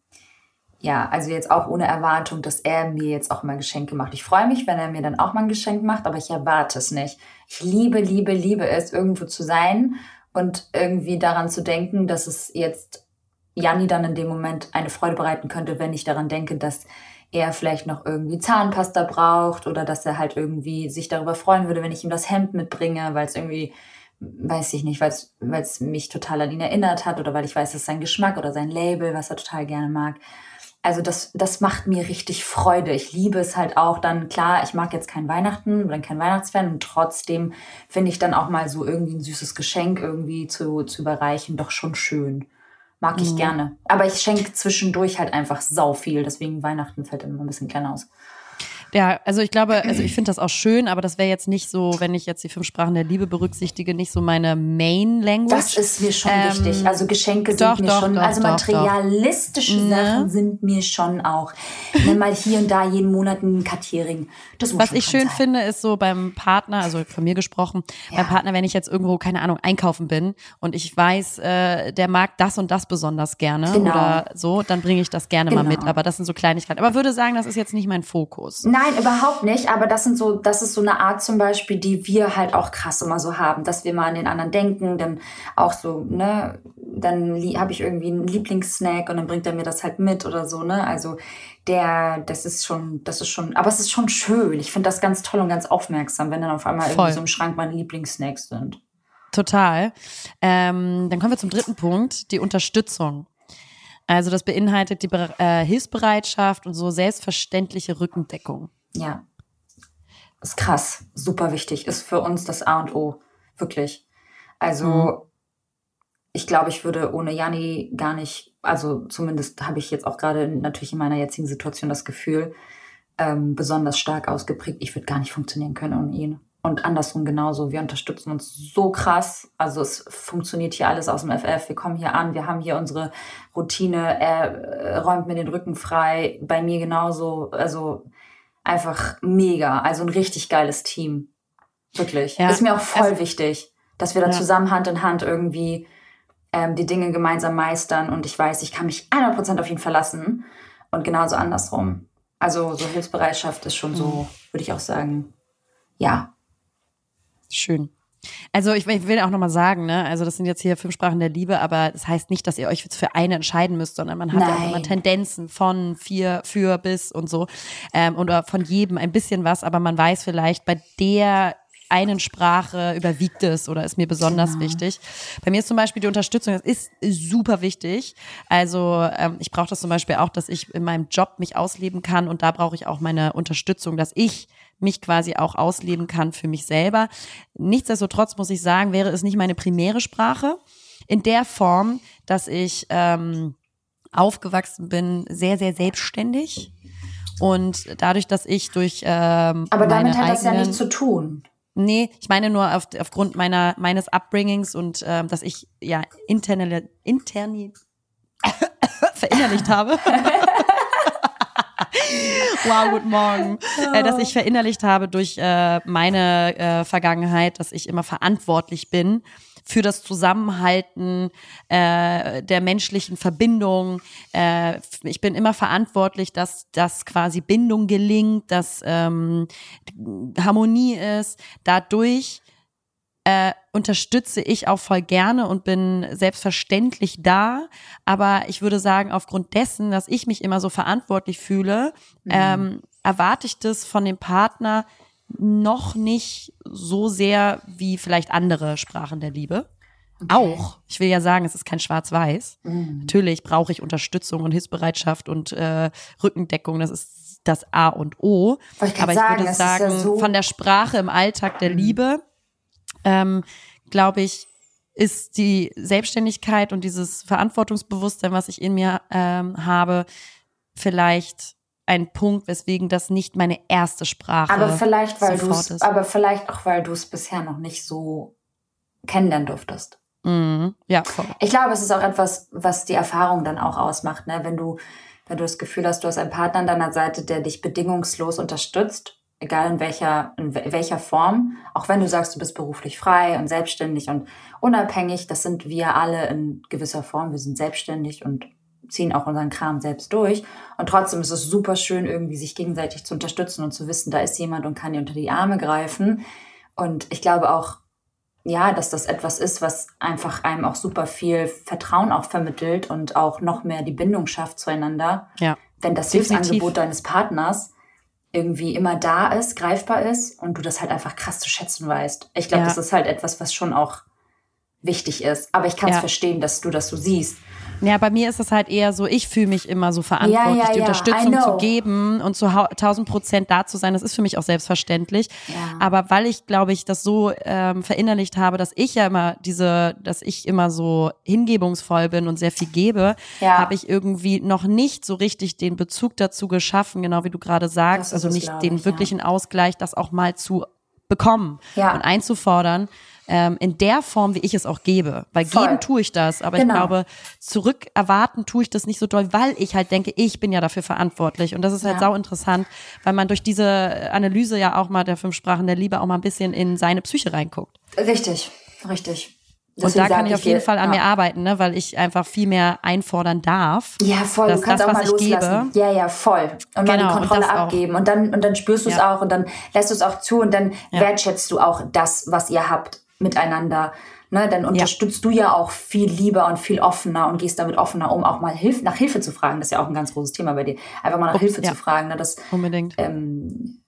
ja, also jetzt auch ohne Erwartung, dass er mir jetzt auch mal Geschenke macht. Ich freue mich, wenn er mir dann auch mal ein Geschenk macht, aber ich erwarte es nicht. Ich liebe, liebe, liebe es, irgendwo zu sein und irgendwie daran zu denken, dass es jetzt Janni dann in dem Moment eine Freude bereiten könnte, wenn ich daran denke, dass er vielleicht noch irgendwie Zahnpasta braucht oder dass er halt irgendwie sich darüber freuen würde, wenn ich ihm das Hemd mitbringe, weil es irgendwie, weiß ich nicht, weil es mich total an ihn erinnert hat oder weil ich weiß, dass sein Geschmack oder sein Label, was er total gerne mag. Also das, das macht mir richtig Freude. Ich liebe es halt auch dann, klar, ich mag jetzt kein Weihnachten, bin kein Weihnachtsfan und trotzdem finde ich dann auch mal so irgendwie ein süßes Geschenk irgendwie zu, zu überreichen doch schon schön. Mag ich mhm. gerne. Aber ich schenke zwischendurch halt einfach sau viel, deswegen Weihnachten fällt immer ein bisschen klein aus. Ja, also ich glaube, also ich finde das auch schön, aber das wäre jetzt nicht so, wenn ich jetzt die fünf Sprachen der Liebe berücksichtige, nicht so meine Main Language. Das ist mir schon ähm, wichtig. Also Geschenke sind doch, mir doch, schon, doch, also materialistische ne? Sachen sind mir schon auch. Nimm mal hier und da jeden Monat ein. Das muss Was ich schön sein. finde, ist so beim Partner, also von mir gesprochen, ja. beim Partner, wenn ich jetzt irgendwo, keine Ahnung, einkaufen bin und ich weiß, äh, der mag das und das besonders gerne genau. oder so, dann bringe ich das gerne genau. mal mit. Aber das sind so Kleinigkeiten. Aber würde sagen, das ist jetzt nicht mein Fokus. Nein, Nein, überhaupt nicht. Aber das sind so, das ist so eine Art zum Beispiel, die wir halt auch krass immer so haben, dass wir mal an den anderen denken, dann auch so, ne, dann habe ich irgendwie einen Lieblingssnack und dann bringt er mir das halt mit oder so, ne? Also der, das ist schon, das ist schon, aber es ist schon schön. Ich finde das ganz toll und ganz aufmerksam, wenn dann auf einmal Voll. irgendwie so im Schrank meine Lieblingssnacks sind. Total. Ähm, dann kommen wir zum dritten Punkt, die Unterstützung. Also das beinhaltet die äh, Hilfsbereitschaft und so selbstverständliche Rückendeckung. Ja. Ist krass, super wichtig, ist für uns das A und O, wirklich. Also mhm. ich glaube, ich würde ohne Janni gar nicht, also zumindest habe ich jetzt auch gerade natürlich in meiner jetzigen Situation das Gefühl, ähm, besonders stark ausgeprägt, ich würde gar nicht funktionieren können ohne ihn. Und andersrum genauso. Wir unterstützen uns so krass. Also es funktioniert hier alles aus dem FF. Wir kommen hier an, wir haben hier unsere Routine. Er räumt mir den Rücken frei. Bei mir genauso. Also einfach mega. Also ein richtig geiles Team. Wirklich. Ja. Ist mir auch voll also, wichtig, dass wir da ja. zusammen Hand in Hand irgendwie ähm, die Dinge gemeinsam meistern. Und ich weiß, ich kann mich 100% auf ihn verlassen. Und genauso andersrum. Also so Hilfsbereitschaft ist schon so, mhm. würde ich auch sagen, ja, Schön. Also ich, ich will auch nochmal sagen, ne, also das sind jetzt hier fünf Sprachen der Liebe, aber das heißt nicht, dass ihr euch jetzt für eine entscheiden müsst, sondern man hat Nein. ja immer Tendenzen von vier, für, bis und so. Ähm, oder von jedem ein bisschen was, aber man weiß vielleicht, bei der einen Sprache überwiegt es oder ist mir besonders genau. wichtig. Bei mir ist zum Beispiel die Unterstützung, das ist super wichtig. Also ähm, ich brauche das zum Beispiel auch, dass ich in meinem Job mich ausleben kann und da brauche ich auch meine Unterstützung, dass ich mich quasi auch ausleben kann für mich selber. Nichtsdestotrotz muss ich sagen, wäre es nicht meine primäre Sprache in der Form, dass ich ähm, aufgewachsen bin, sehr, sehr selbstständig. Und dadurch, dass ich durch ähm, Aber damit hat das ja nichts zu tun. Nee, ich meine nur auf, aufgrund meiner meines Upbringings und ähm, dass ich ja interne interni verinnerlicht habe. wow, guten Morgen. Äh, dass ich verinnerlicht habe durch äh, meine äh, Vergangenheit, dass ich immer verantwortlich bin für das Zusammenhalten äh, der menschlichen Verbindung. Äh, ich bin immer verantwortlich, dass, dass quasi Bindung gelingt, dass ähm, Harmonie ist. Dadurch äh, unterstütze ich auch voll gerne und bin selbstverständlich da. Aber ich würde sagen, aufgrund dessen, dass ich mich immer so verantwortlich fühle, mhm. ähm, erwarte ich das von dem Partner noch nicht so sehr wie vielleicht andere Sprachen der Liebe. Okay. Auch, ich will ja sagen, es ist kein Schwarz-Weiß. Mhm. Natürlich brauche ich Unterstützung und Hilfsbereitschaft und äh, Rückendeckung. Das ist das A und O. Ich Aber ich sagen, würde sagen, ja so von der Sprache im Alltag der mhm. Liebe ähm, glaube ich, ist die Selbstständigkeit und dieses Verantwortungsbewusstsein, was ich in mir ähm, habe, vielleicht ein Punkt, weswegen das nicht meine erste Sprache aber vielleicht, weil du ist. Aber vielleicht auch, weil du es bisher noch nicht so kennenlernen durftest. Mhm. Ja, voll. Ich glaube, es ist auch etwas, was die Erfahrung dann auch ausmacht, ne? Wenn du, wenn du das Gefühl hast, du hast einen Partner an deiner Seite, der dich bedingungslos unterstützt egal in welcher, in welcher Form, auch wenn du sagst, du bist beruflich frei und selbstständig und unabhängig, das sind wir alle in gewisser Form. Wir sind selbstständig und ziehen auch unseren Kram selbst durch. Und trotzdem ist es super schön, irgendwie sich gegenseitig zu unterstützen und zu wissen, da ist jemand und kann dir unter die Arme greifen. Und ich glaube auch, ja, dass das etwas ist, was einfach einem auch super viel Vertrauen auch vermittelt und auch noch mehr die Bindung schafft zueinander. Ja. Wenn das Hilfsangebot deines Partners irgendwie immer da ist, greifbar ist und du das halt einfach krass zu schätzen weißt. Ich glaube, Ja. das ist halt etwas, was schon auch wichtig ist. Aber ich kann es Ja. verstehen, dass du das so siehst. Ja, bei mir ist es halt eher so, ich fühle mich immer so verantwortlich, Ja, ja, die ja, Unterstützung zu geben und zu hau- 1000 Prozent da zu sein. Das ist für mich auch selbstverständlich. Aber weil ich, glaube ich, das so ähm, verinnerlicht habe, dass ich ja immer diese, dass ich immer so hingebungsvoll bin und sehr viel gebe, habe ich irgendwie noch nicht so richtig den Bezug dazu geschaffen, genau wie du gerade sagst, also nicht den ich, ja. wirklichen Ausgleich, das auch mal zu bekommen und einzufordern. Ähm, in der Form, wie ich es auch gebe. Weil Voll. geben tue ich das, aber Genau. ich glaube, zurück erwarten tue ich das nicht so doll, weil ich halt denke, ich bin ja dafür verantwortlich. Und das ist halt Ja. sau interessant, weil man durch diese Analyse ja auch mal der fünf Sprachen der Liebe auch mal ein bisschen in seine Psyche reinguckt. Richtig, richtig. Und Deswegen da kann ich auf jeden Fall an ja. mir arbeiten, ne? weil ich einfach viel mehr einfordern darf. Ja, voll. du kannst das, auch mal was ich loslassen. gebe- ja, ja, voll. Und mal Genau, die und Kontrolle auch. abgeben. Und dann, und dann spürst du es Ja. auch und dann lässt du es auch zu und dann Ja. wertschätzt du auch das, was ihr habt miteinander. Ne, dann unterstützt du ja auch viel lieber und viel offener und gehst damit offener um, auch mal Hilf nach Hilfe zu fragen. Das ist ja auch ein ganz großes Thema bei dir. Einfach mal nach Ups, Hilfe ja. zu fragen. Ne, das, Unbedingt. ähm,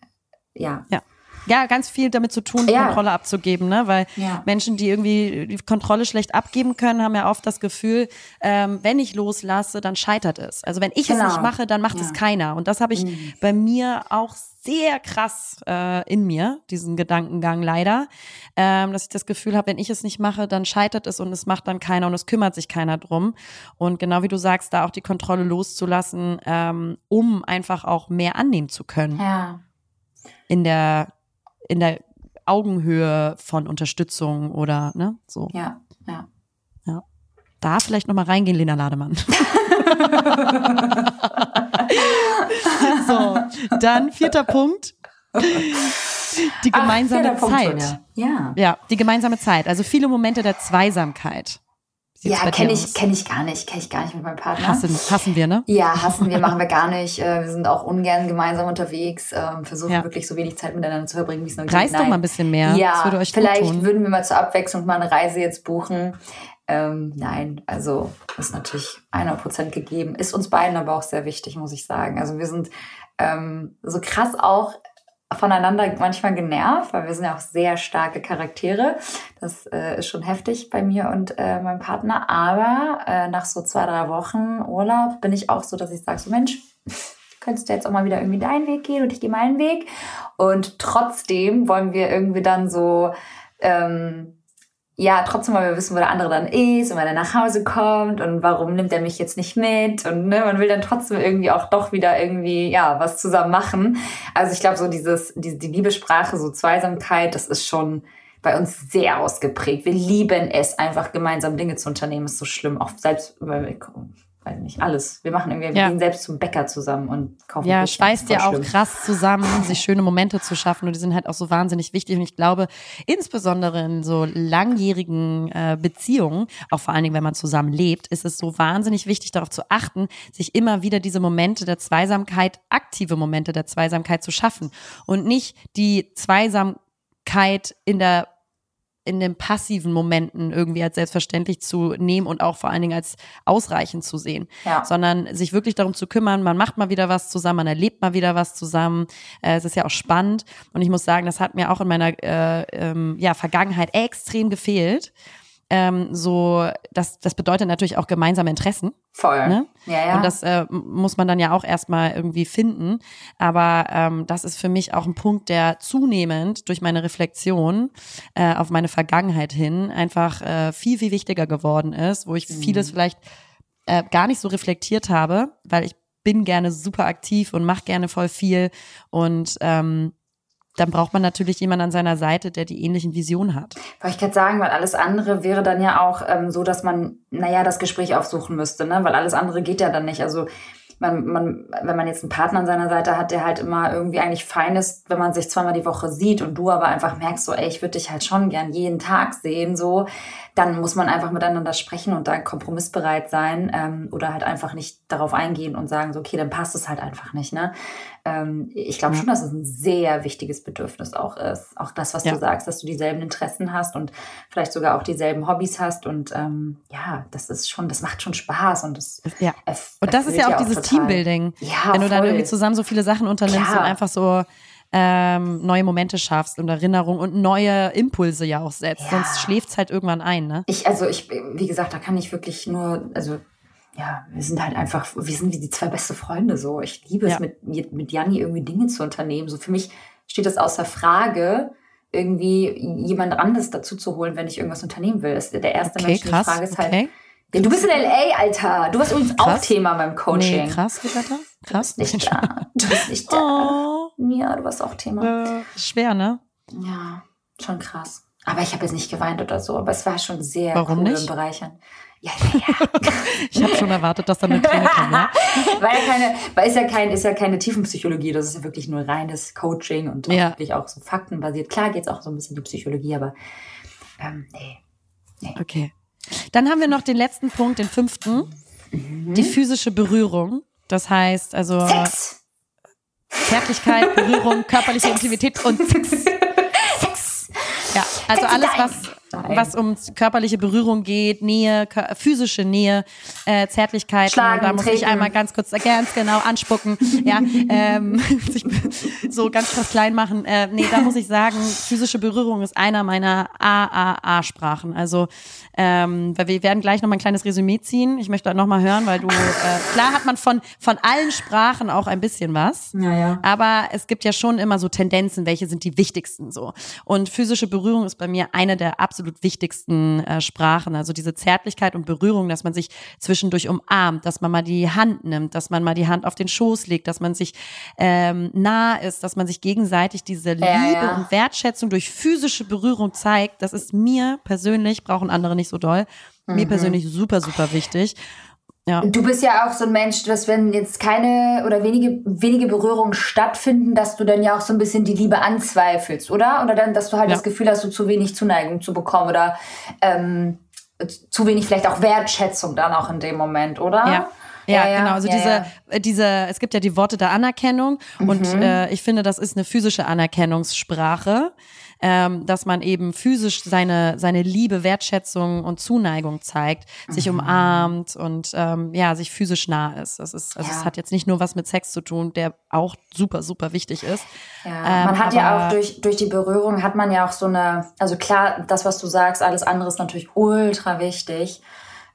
ja. Ja. Ja, ganz viel damit zu tun, die Ja. Kontrolle abzugeben, ne? Weil Ja. Menschen, die irgendwie die Kontrolle schlecht abgeben können, haben ja oft das Gefühl, ähm, wenn ich loslasse, dann scheitert es. Also wenn ich Genau. es nicht mache, dann macht es Ja. keiner. Und das habe ich Mhm. bei mir auch sehr krass äh, in mir, diesen Gedankengang leider, ähm, dass ich das Gefühl habe, wenn ich es nicht mache, dann scheitert es und es macht dann keiner und es kümmert sich keiner drum. Und genau wie du sagst, da auch die Kontrolle loszulassen, ähm, um einfach auch mehr annehmen zu können Ja. in der in der Augenhöhe von Unterstützung oder ne so Ja. Ja. da vielleicht noch mal reingehen Lena Lademann so dann vierter Punkt die Ach, gemeinsame Punkt Zeit schon, ja. ja. ja die gemeinsame Zeit also viele Momente der Zweisamkeit sieht's Ja, kenne ich, aus? kenne ich gar nicht, kenne ich gar nicht mit meinem Partner. hassen hassen wir ne Ja, hassen wir, machen wir gar nicht. Äh, Wir sind auch ungern gemeinsam unterwegs, ähm, versuchen Ja. wirklich so wenig Zeit miteinander zu verbringen, wie es nur geht. reist doch mal ein bisschen mehr Ja, vielleicht würden wir mal zur Abwechslung mal eine Reise jetzt buchen. Ähm, nein, also ist natürlich 100% gegeben. Ist uns beiden aber auch sehr wichtig, muss ich sagen. Also wir sind ähm, so krass auch voneinander manchmal genervt, weil wir sind ja auch sehr starke Charaktere. Das äh, ist schon heftig bei mir und äh, meinem Partner. Aber äh, nach so zwei, drei Wochen Urlaub bin ich auch so, dass ich sage, so Mensch, könntest du jetzt auch mal wieder irgendwie deinen Weg gehen und ich gehe meinen Weg. Und trotzdem wollen wir irgendwie dann so, ähm, ja, trotzdem wollen wir wissen, wo der andere dann ist und wann er nach Hause kommt und warum nimmt er mich jetzt nicht mit und ne, man will dann trotzdem irgendwie auch doch wieder irgendwie, ja, was zusammen machen. Also ich glaube, so dieses, die, die Liebessprache, so Zweisamkeit, das ist schon bei uns sehr ausgeprägt. Wir lieben es, einfach gemeinsam Dinge zu unternehmen. Ist so schlimm. Auch selbst, weil weiß nicht, alles. Wir machen irgendwie, wir Ja. gehen selbst zum Bäcker zusammen und kaufen Ja, Brötchen. schweißt ja auch schlimm. krass zusammen, sich schöne Momente zu schaffen und die sind halt auch so wahnsinnig wichtig und ich glaube, insbesondere in so langjährigen äh, Beziehungen, auch vor allen Dingen, wenn man zusammen lebt, ist es so wahnsinnig wichtig darauf zu achten, sich immer wieder diese Momente der Zweisamkeit, aktive Momente der Zweisamkeit zu schaffen und nicht die Zweisamkeit in der in den passiven Momenten irgendwie als selbstverständlich zu nehmen und auch vor allen Dingen als ausreichend zu sehen Ja. sondern sich wirklich darum zu kümmern, man macht mal wieder was zusammen, man erlebt mal wieder was zusammen. Äh, es ist ja auch spannend und ich muss sagen, das hat mir auch in meiner äh, ähm, ja, Vergangenheit extrem gefehlt. Ähm, so, das, das bedeutet natürlich auch gemeinsame Interessen. Voll. Ne? Ja, ja. Und das äh, muss man dann ja auch erstmal irgendwie finden. Aber ähm, das ist für mich auch ein Punkt, der zunehmend durch meine Reflexion äh, auf meine Vergangenheit hin einfach äh, viel, viel wichtiger geworden ist, wo ich Mhm. vieles vielleicht äh, gar nicht so reflektiert habe, weil ich bin gerne super aktiv und mache gerne voll viel. Und ähm, dann braucht man natürlich jemanden an seiner Seite, der die ähnlichen Visionen hat. Wollte ich gerade sagen, weil alles andere wäre dann ja auch ähm, so, dass man, naja, das Gespräch aufsuchen müsste, ne? Weil alles andere geht ja dann nicht. Also man, man, wenn man jetzt einen Partner an seiner Seite hat, der halt immer irgendwie eigentlich fein ist, wenn man sich zweimal die Woche sieht und du aber einfach merkst, so, ey, ich würde dich halt schon gern jeden Tag sehen, so, dann muss man einfach miteinander sprechen und da kompromissbereit sein ähm, oder halt einfach nicht darauf eingehen und sagen, so, okay, dann passt es halt einfach nicht, ne? Ähm, ich glaube schon, dass es ein sehr wichtiges Bedürfnis auch ist. Auch das, was ja. du sagst, dass du dieselben Interessen hast und vielleicht sogar auch dieselben Hobbys hast und ähm, ja, das ist schon, das macht schon Spaß und das ja. Und das ist ja auch dieses total. Teambuilding. Ja, Wenn du voll. dann irgendwie zusammen so viele Sachen unternimmst Klar. und einfach so ähm, neue Momente schaffst und Erinnerungen und neue Impulse ja auch setzt. Ja. Sonst schläft es halt irgendwann ein, ne? Ich, also ich, wie gesagt, da kann ich wirklich nur, also ja, wir sind halt einfach, wir sind wie die zwei beste Freunde so. Ich liebe ja. es, mit, mit Janni irgendwie Dinge zu unternehmen. So für mich steht das außer Frage, irgendwie jemand anderes dazu zu holen, wenn ich irgendwas unternehmen will. Das, der erste okay, Mensch, die Frage ist halt, okay. Ja, du bist in L.A., Alter. Du warst übrigens krass. auch Thema beim Coaching. Nee, krass, Regatta. Krass. Du bist nicht da. Du bist nicht da. Oh. Ja, du warst auch Thema. Äh, schwer, ne? Ja, schon krass. Aber ich habe jetzt nicht geweint oder so. Aber es war schon sehr Warum cool nicht? und bereichernd. Ja, ja, ja. ich habe schon erwartet, dass da eine Träne kommt, ja? weil ja keine, weil ist ja kein, ist ja keine Tiefenpsychologie, das ist ja wirklich nur reines Coaching und ja. wirklich auch so faktenbasiert. Klar geht's auch so ein bisschen die Psychologie, aber ähm, nee. nee. Okay. Dann haben wir noch den letzten Punkt, den fünften. Mhm. Die physische Berührung. Das heißt, also Sex. Zärtlichkeit, Berührung, körperliche Sex. Intimität und Sex. Sex. Ja, also alles, was Nein. was um körperliche Berührung geht, Nähe, physische Nähe, äh, Zärtlichkeit. Schlagen, da muss treten. ich einmal ganz kurz ganz genau anspucken. ja, ähm, so ganz krass klein machen. Äh, nee, da muss ich sagen, physische Berührung ist einer meiner AAA-Sprachen. Also ähm, weil wir werden gleich noch mal ein kleines Resümee ziehen. Ich möchte noch mal hören, weil du äh, klar hat man von von allen Sprachen auch ein bisschen was. Ja, ja. Aber es gibt ja schon immer so Tendenzen, welche sind die wichtigsten so. Und physische Berührung ist bei mir eine der absolut absolut wichtigsten äh, Sprachen. Also diese Zärtlichkeit und Berührung, dass man sich zwischendurch umarmt, dass man mal die Hand nimmt, dass man mal die Hand auf den Schoß legt, dass man sich ähm, nah ist, dass man sich gegenseitig diese Liebe ja, ja. und Wertschätzung durch physische Berührung zeigt. Das ist mir persönlich, brauchen andere nicht so doll, mhm. mir persönlich super, super wichtig. Ja. Du bist ja auch so ein Mensch, dass wenn jetzt keine oder wenige, wenige Berührungen stattfinden, dass du dann ja auch so ein bisschen die Liebe anzweifelst, oder? Oder dann, dass du halt ja. das Gefühl hast, du zu wenig Zuneigung zu bekommen oder ähm, zu wenig vielleicht auch Wertschätzung dann auch in dem Moment, oder? Ja. Ja, ja, genau. Also ja, diese, ja. diese, es gibt ja die Worte der Anerkennung mhm. und äh, ich finde, das ist eine physische Anerkennungssprache ähm, dass man eben physisch seine, seine Liebe, Wertschätzung und Zuneigung zeigt, sich mhm. umarmt und ähm, ja, sich physisch nah ist. Das ist, also ja. es hat jetzt nicht nur was mit Sex zu tun, der auch super, super wichtig ist. Ja, ähm, man hat ja auch durch, durch die Berührung hat man ja auch so eine, also klar, das, was du sagst, alles andere ist natürlich ultra wichtig.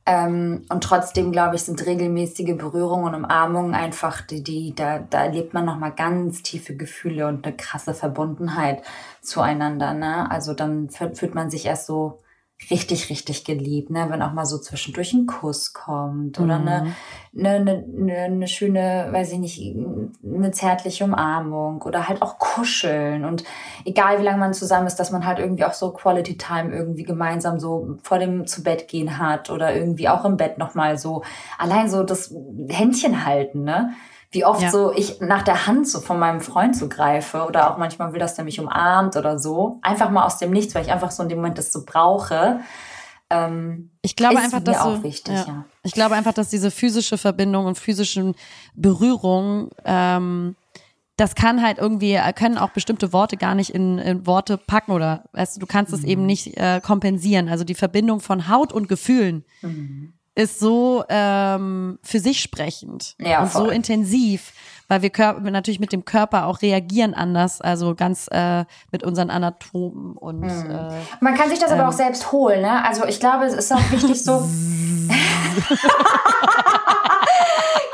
Ähm, und trotzdem, glaube ich, sind regelmäßige Berührungen und Umarmungen einfach, die, die da, da erlebt man nochmal ganz tiefe Gefühle und eine krasse Verbundenheit zueinander. Ne? Also dann fühlt man sich erst so richtig, richtig geliebt, ne? wenn auch mal so zwischendurch ein Kuss kommt oder mhm. eine, eine, eine, eine schöne, weiß ich nicht, eine zärtliche Umarmung oder halt auch kuscheln und egal wie lange man zusammen ist, dass man halt irgendwie auch so Quality Time irgendwie gemeinsam so vor dem zu Bett gehen hat oder irgendwie auch im Bett nochmal so allein so das Händchen halten, ne? Wie oft ja. so ich nach der Hand so von meinem Freund so greife oder auch manchmal will, dass der mich umarmt oder so. Einfach mal aus dem Nichts, weil ich einfach so in dem Moment das so brauche. Ähm, ich glaube einfach, dass so, wichtig, ja. ja. Ich glaube einfach, dass diese physische Verbindung und physischen Berührung ähm, das kann halt irgendwie, können auch bestimmte Worte gar nicht in, in Worte packen oder weißt du, du kannst es mhm. eben nicht äh, kompensieren. Also die Verbindung von Haut und Gefühlen mhm ist so ähm, für sich sprechend ja, und voll. so intensiv, weil wir Körper, natürlich mit dem Körper auch reagieren anders, also ganz äh, mit unseren Anatomen und mhm. äh, man kann sich das ähm, aber auch selbst holen, ne? Also ich glaube, es ist auch wichtig so.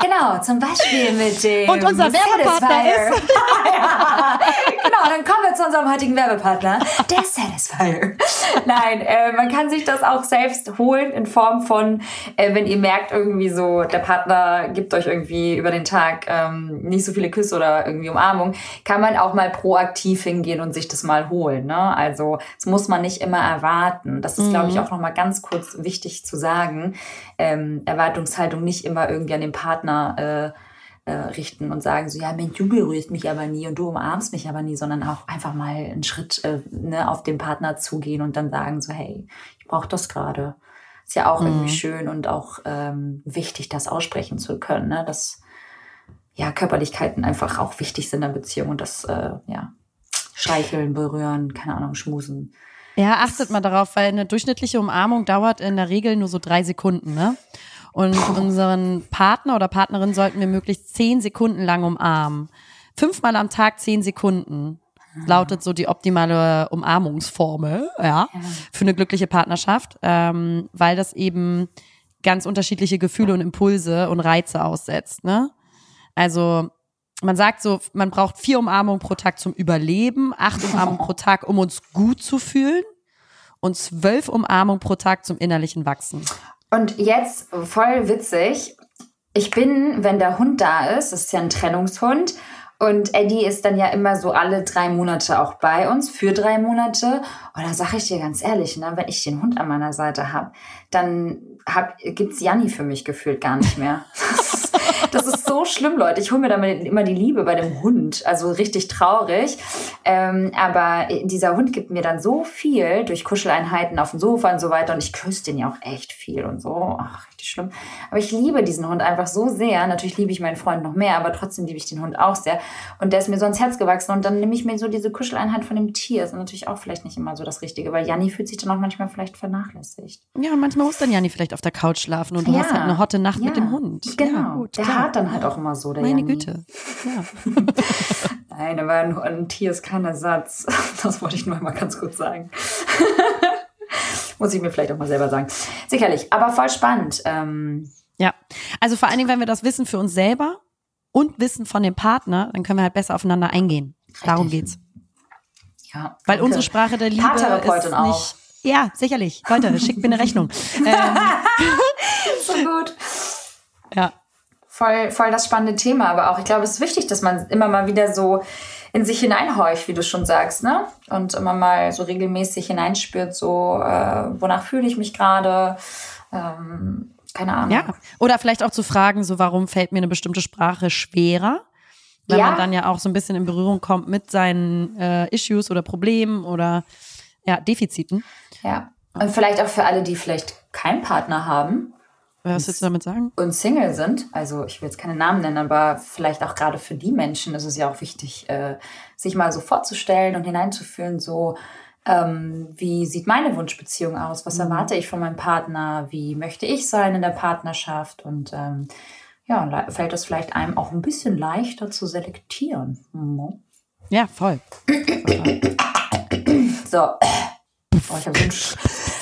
Genau, zum Beispiel mit dem Und unser Werbepartner ist. ja, genau, dann kommen wir zu unserem heutigen Werbepartner, der Satisfier. Nein, äh, man kann sich das auch selbst holen in Form von, äh, wenn ihr merkt irgendwie so, der Partner gibt euch irgendwie über den Tag ähm, nicht so viele Küsse oder irgendwie Umarmung, kann man auch mal proaktiv hingehen und sich das mal holen. Ne? Also das muss man nicht immer erwarten. Das ist, mhm. glaube ich, auch nochmal ganz kurz wichtig zu sagen. Ähm, Erwartungshaltung nicht immer irgendwie an den Partner äh, äh, richten und sagen so, ja, Mensch, du berührst mich aber nie und du umarmst mich aber nie, sondern auch einfach mal einen Schritt äh, ne, auf den Partner zugehen und dann sagen so, hey, ich brauche das gerade. Ist ja auch mhm. irgendwie schön und auch ähm, wichtig, das aussprechen zu können, ne? dass ja Körperlichkeiten einfach auch wichtig sind in der Beziehung und das äh, ja streicheln, berühren, keine Ahnung, schmusen. Ja, achtet mal darauf, weil eine durchschnittliche Umarmung dauert in der Regel nur so drei Sekunden, ne? Und unseren Partner oder Partnerin sollten wir möglichst zehn Sekunden lang umarmen. Fünfmal am Tag zehn Sekunden lautet so die optimale Umarmungsformel, ja, für eine glückliche Partnerschaft, ähm, weil das eben ganz unterschiedliche Gefühle und Impulse und Reize aussetzt, ne? Also man sagt so, man braucht vier Umarmungen pro Tag zum Überleben, acht Umarmungen pro Tag, um uns gut zu fühlen und zwölf Umarmungen pro Tag zum innerlichen Wachsen. Und jetzt voll witzig. Ich bin, wenn der Hund da ist, das ist ja ein Trennungshund, und Eddie ist dann ja immer so alle drei Monate auch bei uns, für drei Monate. Und da sage ich dir ganz ehrlich, ne, wenn ich den Hund an meiner Seite habe, dann hab, gibt's Janni für mich gefühlt gar nicht mehr. Das ist so schlimm, Leute. Ich hole mir damit immer die Liebe bei dem Hund. Also richtig traurig. Ähm, aber dieser Hund gibt mir dann so viel durch Kuscheleinheiten auf dem Sofa und so weiter. Und ich küsse den ja auch echt viel und so. Ach, richtig schlimm. Aber ich liebe diesen Hund einfach so sehr. Natürlich liebe ich meinen Freund noch mehr, aber trotzdem liebe ich den Hund auch sehr. Und der ist mir so ans Herz gewachsen. Und dann nehme ich mir so diese Kuscheleinheit von dem Tier. Das ist natürlich auch vielleicht nicht immer so das Richtige, weil Janni fühlt sich dann auch manchmal vielleicht vernachlässigt. Ja, und manchmal muss dann Janni vielleicht auf der Couch schlafen und du ja. hast halt eine hotte Nacht ja. mit dem Hund. Genau. Ja, gut, der hat dann halt auch immer so. Der Meine Janni. Güte. Ja. Nein, aber ein, ein Tier ist kein Ersatz. Das wollte ich nur mal ganz kurz sagen. Muss ich mir vielleicht auch mal selber sagen. Sicherlich, aber voll spannend. Ähm, ja, also vor allen Dingen, wenn wir das wissen für uns selber und wissen von dem Partner, dann können wir halt besser aufeinander eingehen. Richtig. Darum geht's. Ja. Weil danke. unsere Sprache der Liebe ist nicht. Auch. Ja, sicherlich. Leute, schickt mir eine Rechnung. ähm. so gut. Voll, voll das spannende Thema, aber auch, ich glaube, es ist wichtig, dass man immer mal wieder so in sich hineinhorcht, wie du schon sagst, ne? Und immer mal so regelmäßig hineinspürt, so, äh, wonach fühle ich mich gerade? Ähm, keine Ahnung. Ja. Oder vielleicht auch zu fragen, so, warum fällt mir eine bestimmte Sprache schwerer? Wenn ja. man dann ja auch so ein bisschen in Berührung kommt mit seinen äh, Issues oder Problemen oder ja, Defiziten. Ja. Und vielleicht auch für alle, die vielleicht keinen Partner haben, was willst du damit sagen? Und Single sind, also ich will jetzt keine Namen nennen, aber vielleicht auch gerade für die Menschen ist es ja auch wichtig, äh, sich mal so vorzustellen und hineinzufühlen, so ähm, wie sieht meine Wunschbeziehung aus? Was mhm. erwarte ich von meinem Partner? Wie möchte ich sein in der Partnerschaft? Und ähm, ja, fällt es vielleicht einem auch ein bisschen leichter zu selektieren. Mhm. Ja, voll. so. Oh, ich habe so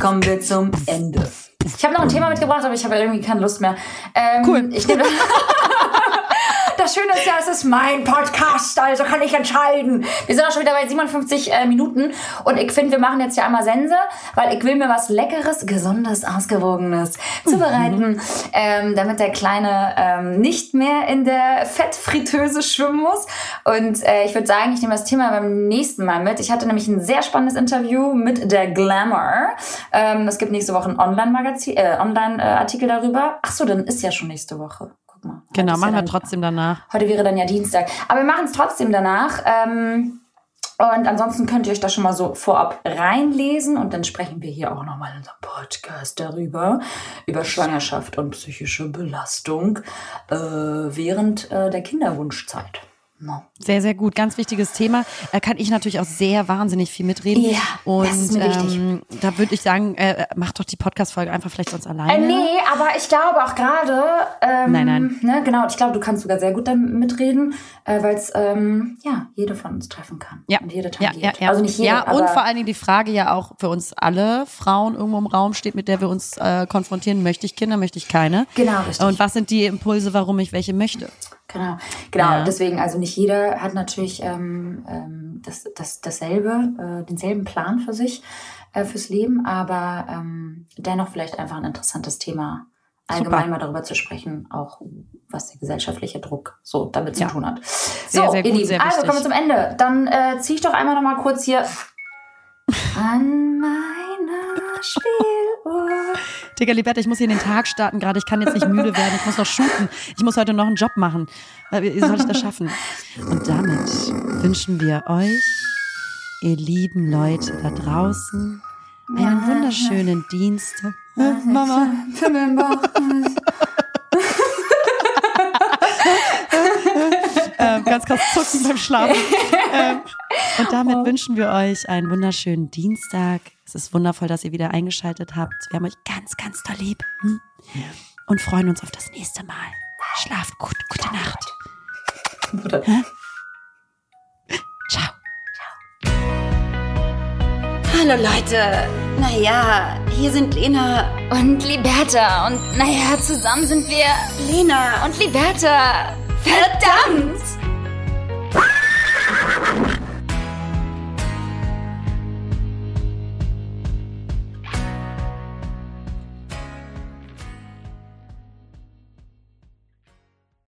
kommen wir zum Ende. Ich habe noch ein Thema mitgebracht, aber ich habe irgendwie keine Lust mehr. Ähm, cool. Ich nehme das Schöne ist ja, es ist mein Podcast, also kann ich entscheiden. Wir sind auch schon wieder bei 57 äh, Minuten und ich finde, wir machen jetzt ja einmal Sense, weil ich will mir was Leckeres, Gesundes, Ausgewogenes zubereiten, mhm. ähm, damit der Kleine ähm, nicht mehr in der Fettfritteuse schwimmen muss. Und äh, ich würde sagen, ich nehme das Thema beim nächsten Mal mit. Ich hatte nämlich ein sehr spannendes Interview mit der Glamour. Ähm, es gibt nächste Woche ein Online-Magazin, äh, Online-Artikel darüber. Ach so, dann ist ja schon nächste Woche. Guck mal. Genau, machen ja wir trotzdem danach. Heute wäre dann ja Dienstag. Aber wir machen es trotzdem danach. Ähm, und ansonsten könnt ihr euch da schon mal so vorab reinlesen und dann sprechen wir hier auch nochmal in unserem Podcast darüber, über Schwangerschaft und psychische Belastung äh, während äh, der Kinderwunschzeit. Sehr, sehr gut. Ganz wichtiges Thema. Da kann ich natürlich auch sehr wahnsinnig viel mitreden. Ja, und das ist mir ähm, da würde ich sagen, äh, mach doch die Podcast-Folge einfach vielleicht sonst alleine. Äh, nee, aber ich glaube auch gerade. Ähm, nein, nein. Ne, genau, ich glaube, du kannst sogar sehr gut damit mitreden, äh, weil es ähm, ja jede von uns treffen kann. Ja. Und jede ja, ja, ja. Also nicht jede, Ja, und vor allen Dingen die Frage ja auch für uns alle Frauen irgendwo im Raum steht, mit der wir uns äh, konfrontieren. Möchte ich Kinder, möchte ich keine? Genau, richtig. Und was sind die Impulse, warum ich welche möchte? Genau, genau. Ja. Deswegen, also nicht jeder hat natürlich ähm, ähm, das, das, dasselbe, äh, denselben Plan für sich, äh, fürs Leben, aber ähm, dennoch vielleicht einfach ein interessantes Thema, allgemein Super. mal darüber zu sprechen, auch was der gesellschaftliche Druck so damit zu ja. tun hat. Sehr, so, sehr gut, ihr Lieben, also kommen wir zum Ende. Dann äh, ziehe ich doch einmal noch mal kurz hier an meiner Spieluhr. Digga, Liberta, ich muss hier in den Tag starten gerade. Ich kann jetzt nicht müde werden. Ich muss noch shooten. Ich muss heute noch einen Job machen. Wie soll ich das schaffen? Und damit wünschen wir euch, ihr lieben Leute da draußen, einen wunderschönen Dienstag. Äh, Mama. Pimmel im Bauch. Ganz krass zucken beim Schlafen. Ähm, und damit wünschen wir euch einen wunderschönen Dienstag. Es ist wundervoll, dass ihr wieder eingeschaltet habt. Wir haben euch ganz, ganz doll lieb. Hm? Und freuen uns auf das nächste Mal. Schlaft gut. Gute Nacht. Ciao. Hallo Leute. Naja, hier sind Lena. Und Liberta. Und naja, zusammen sind wir Lena. und Liberta. Verdammt! Ah!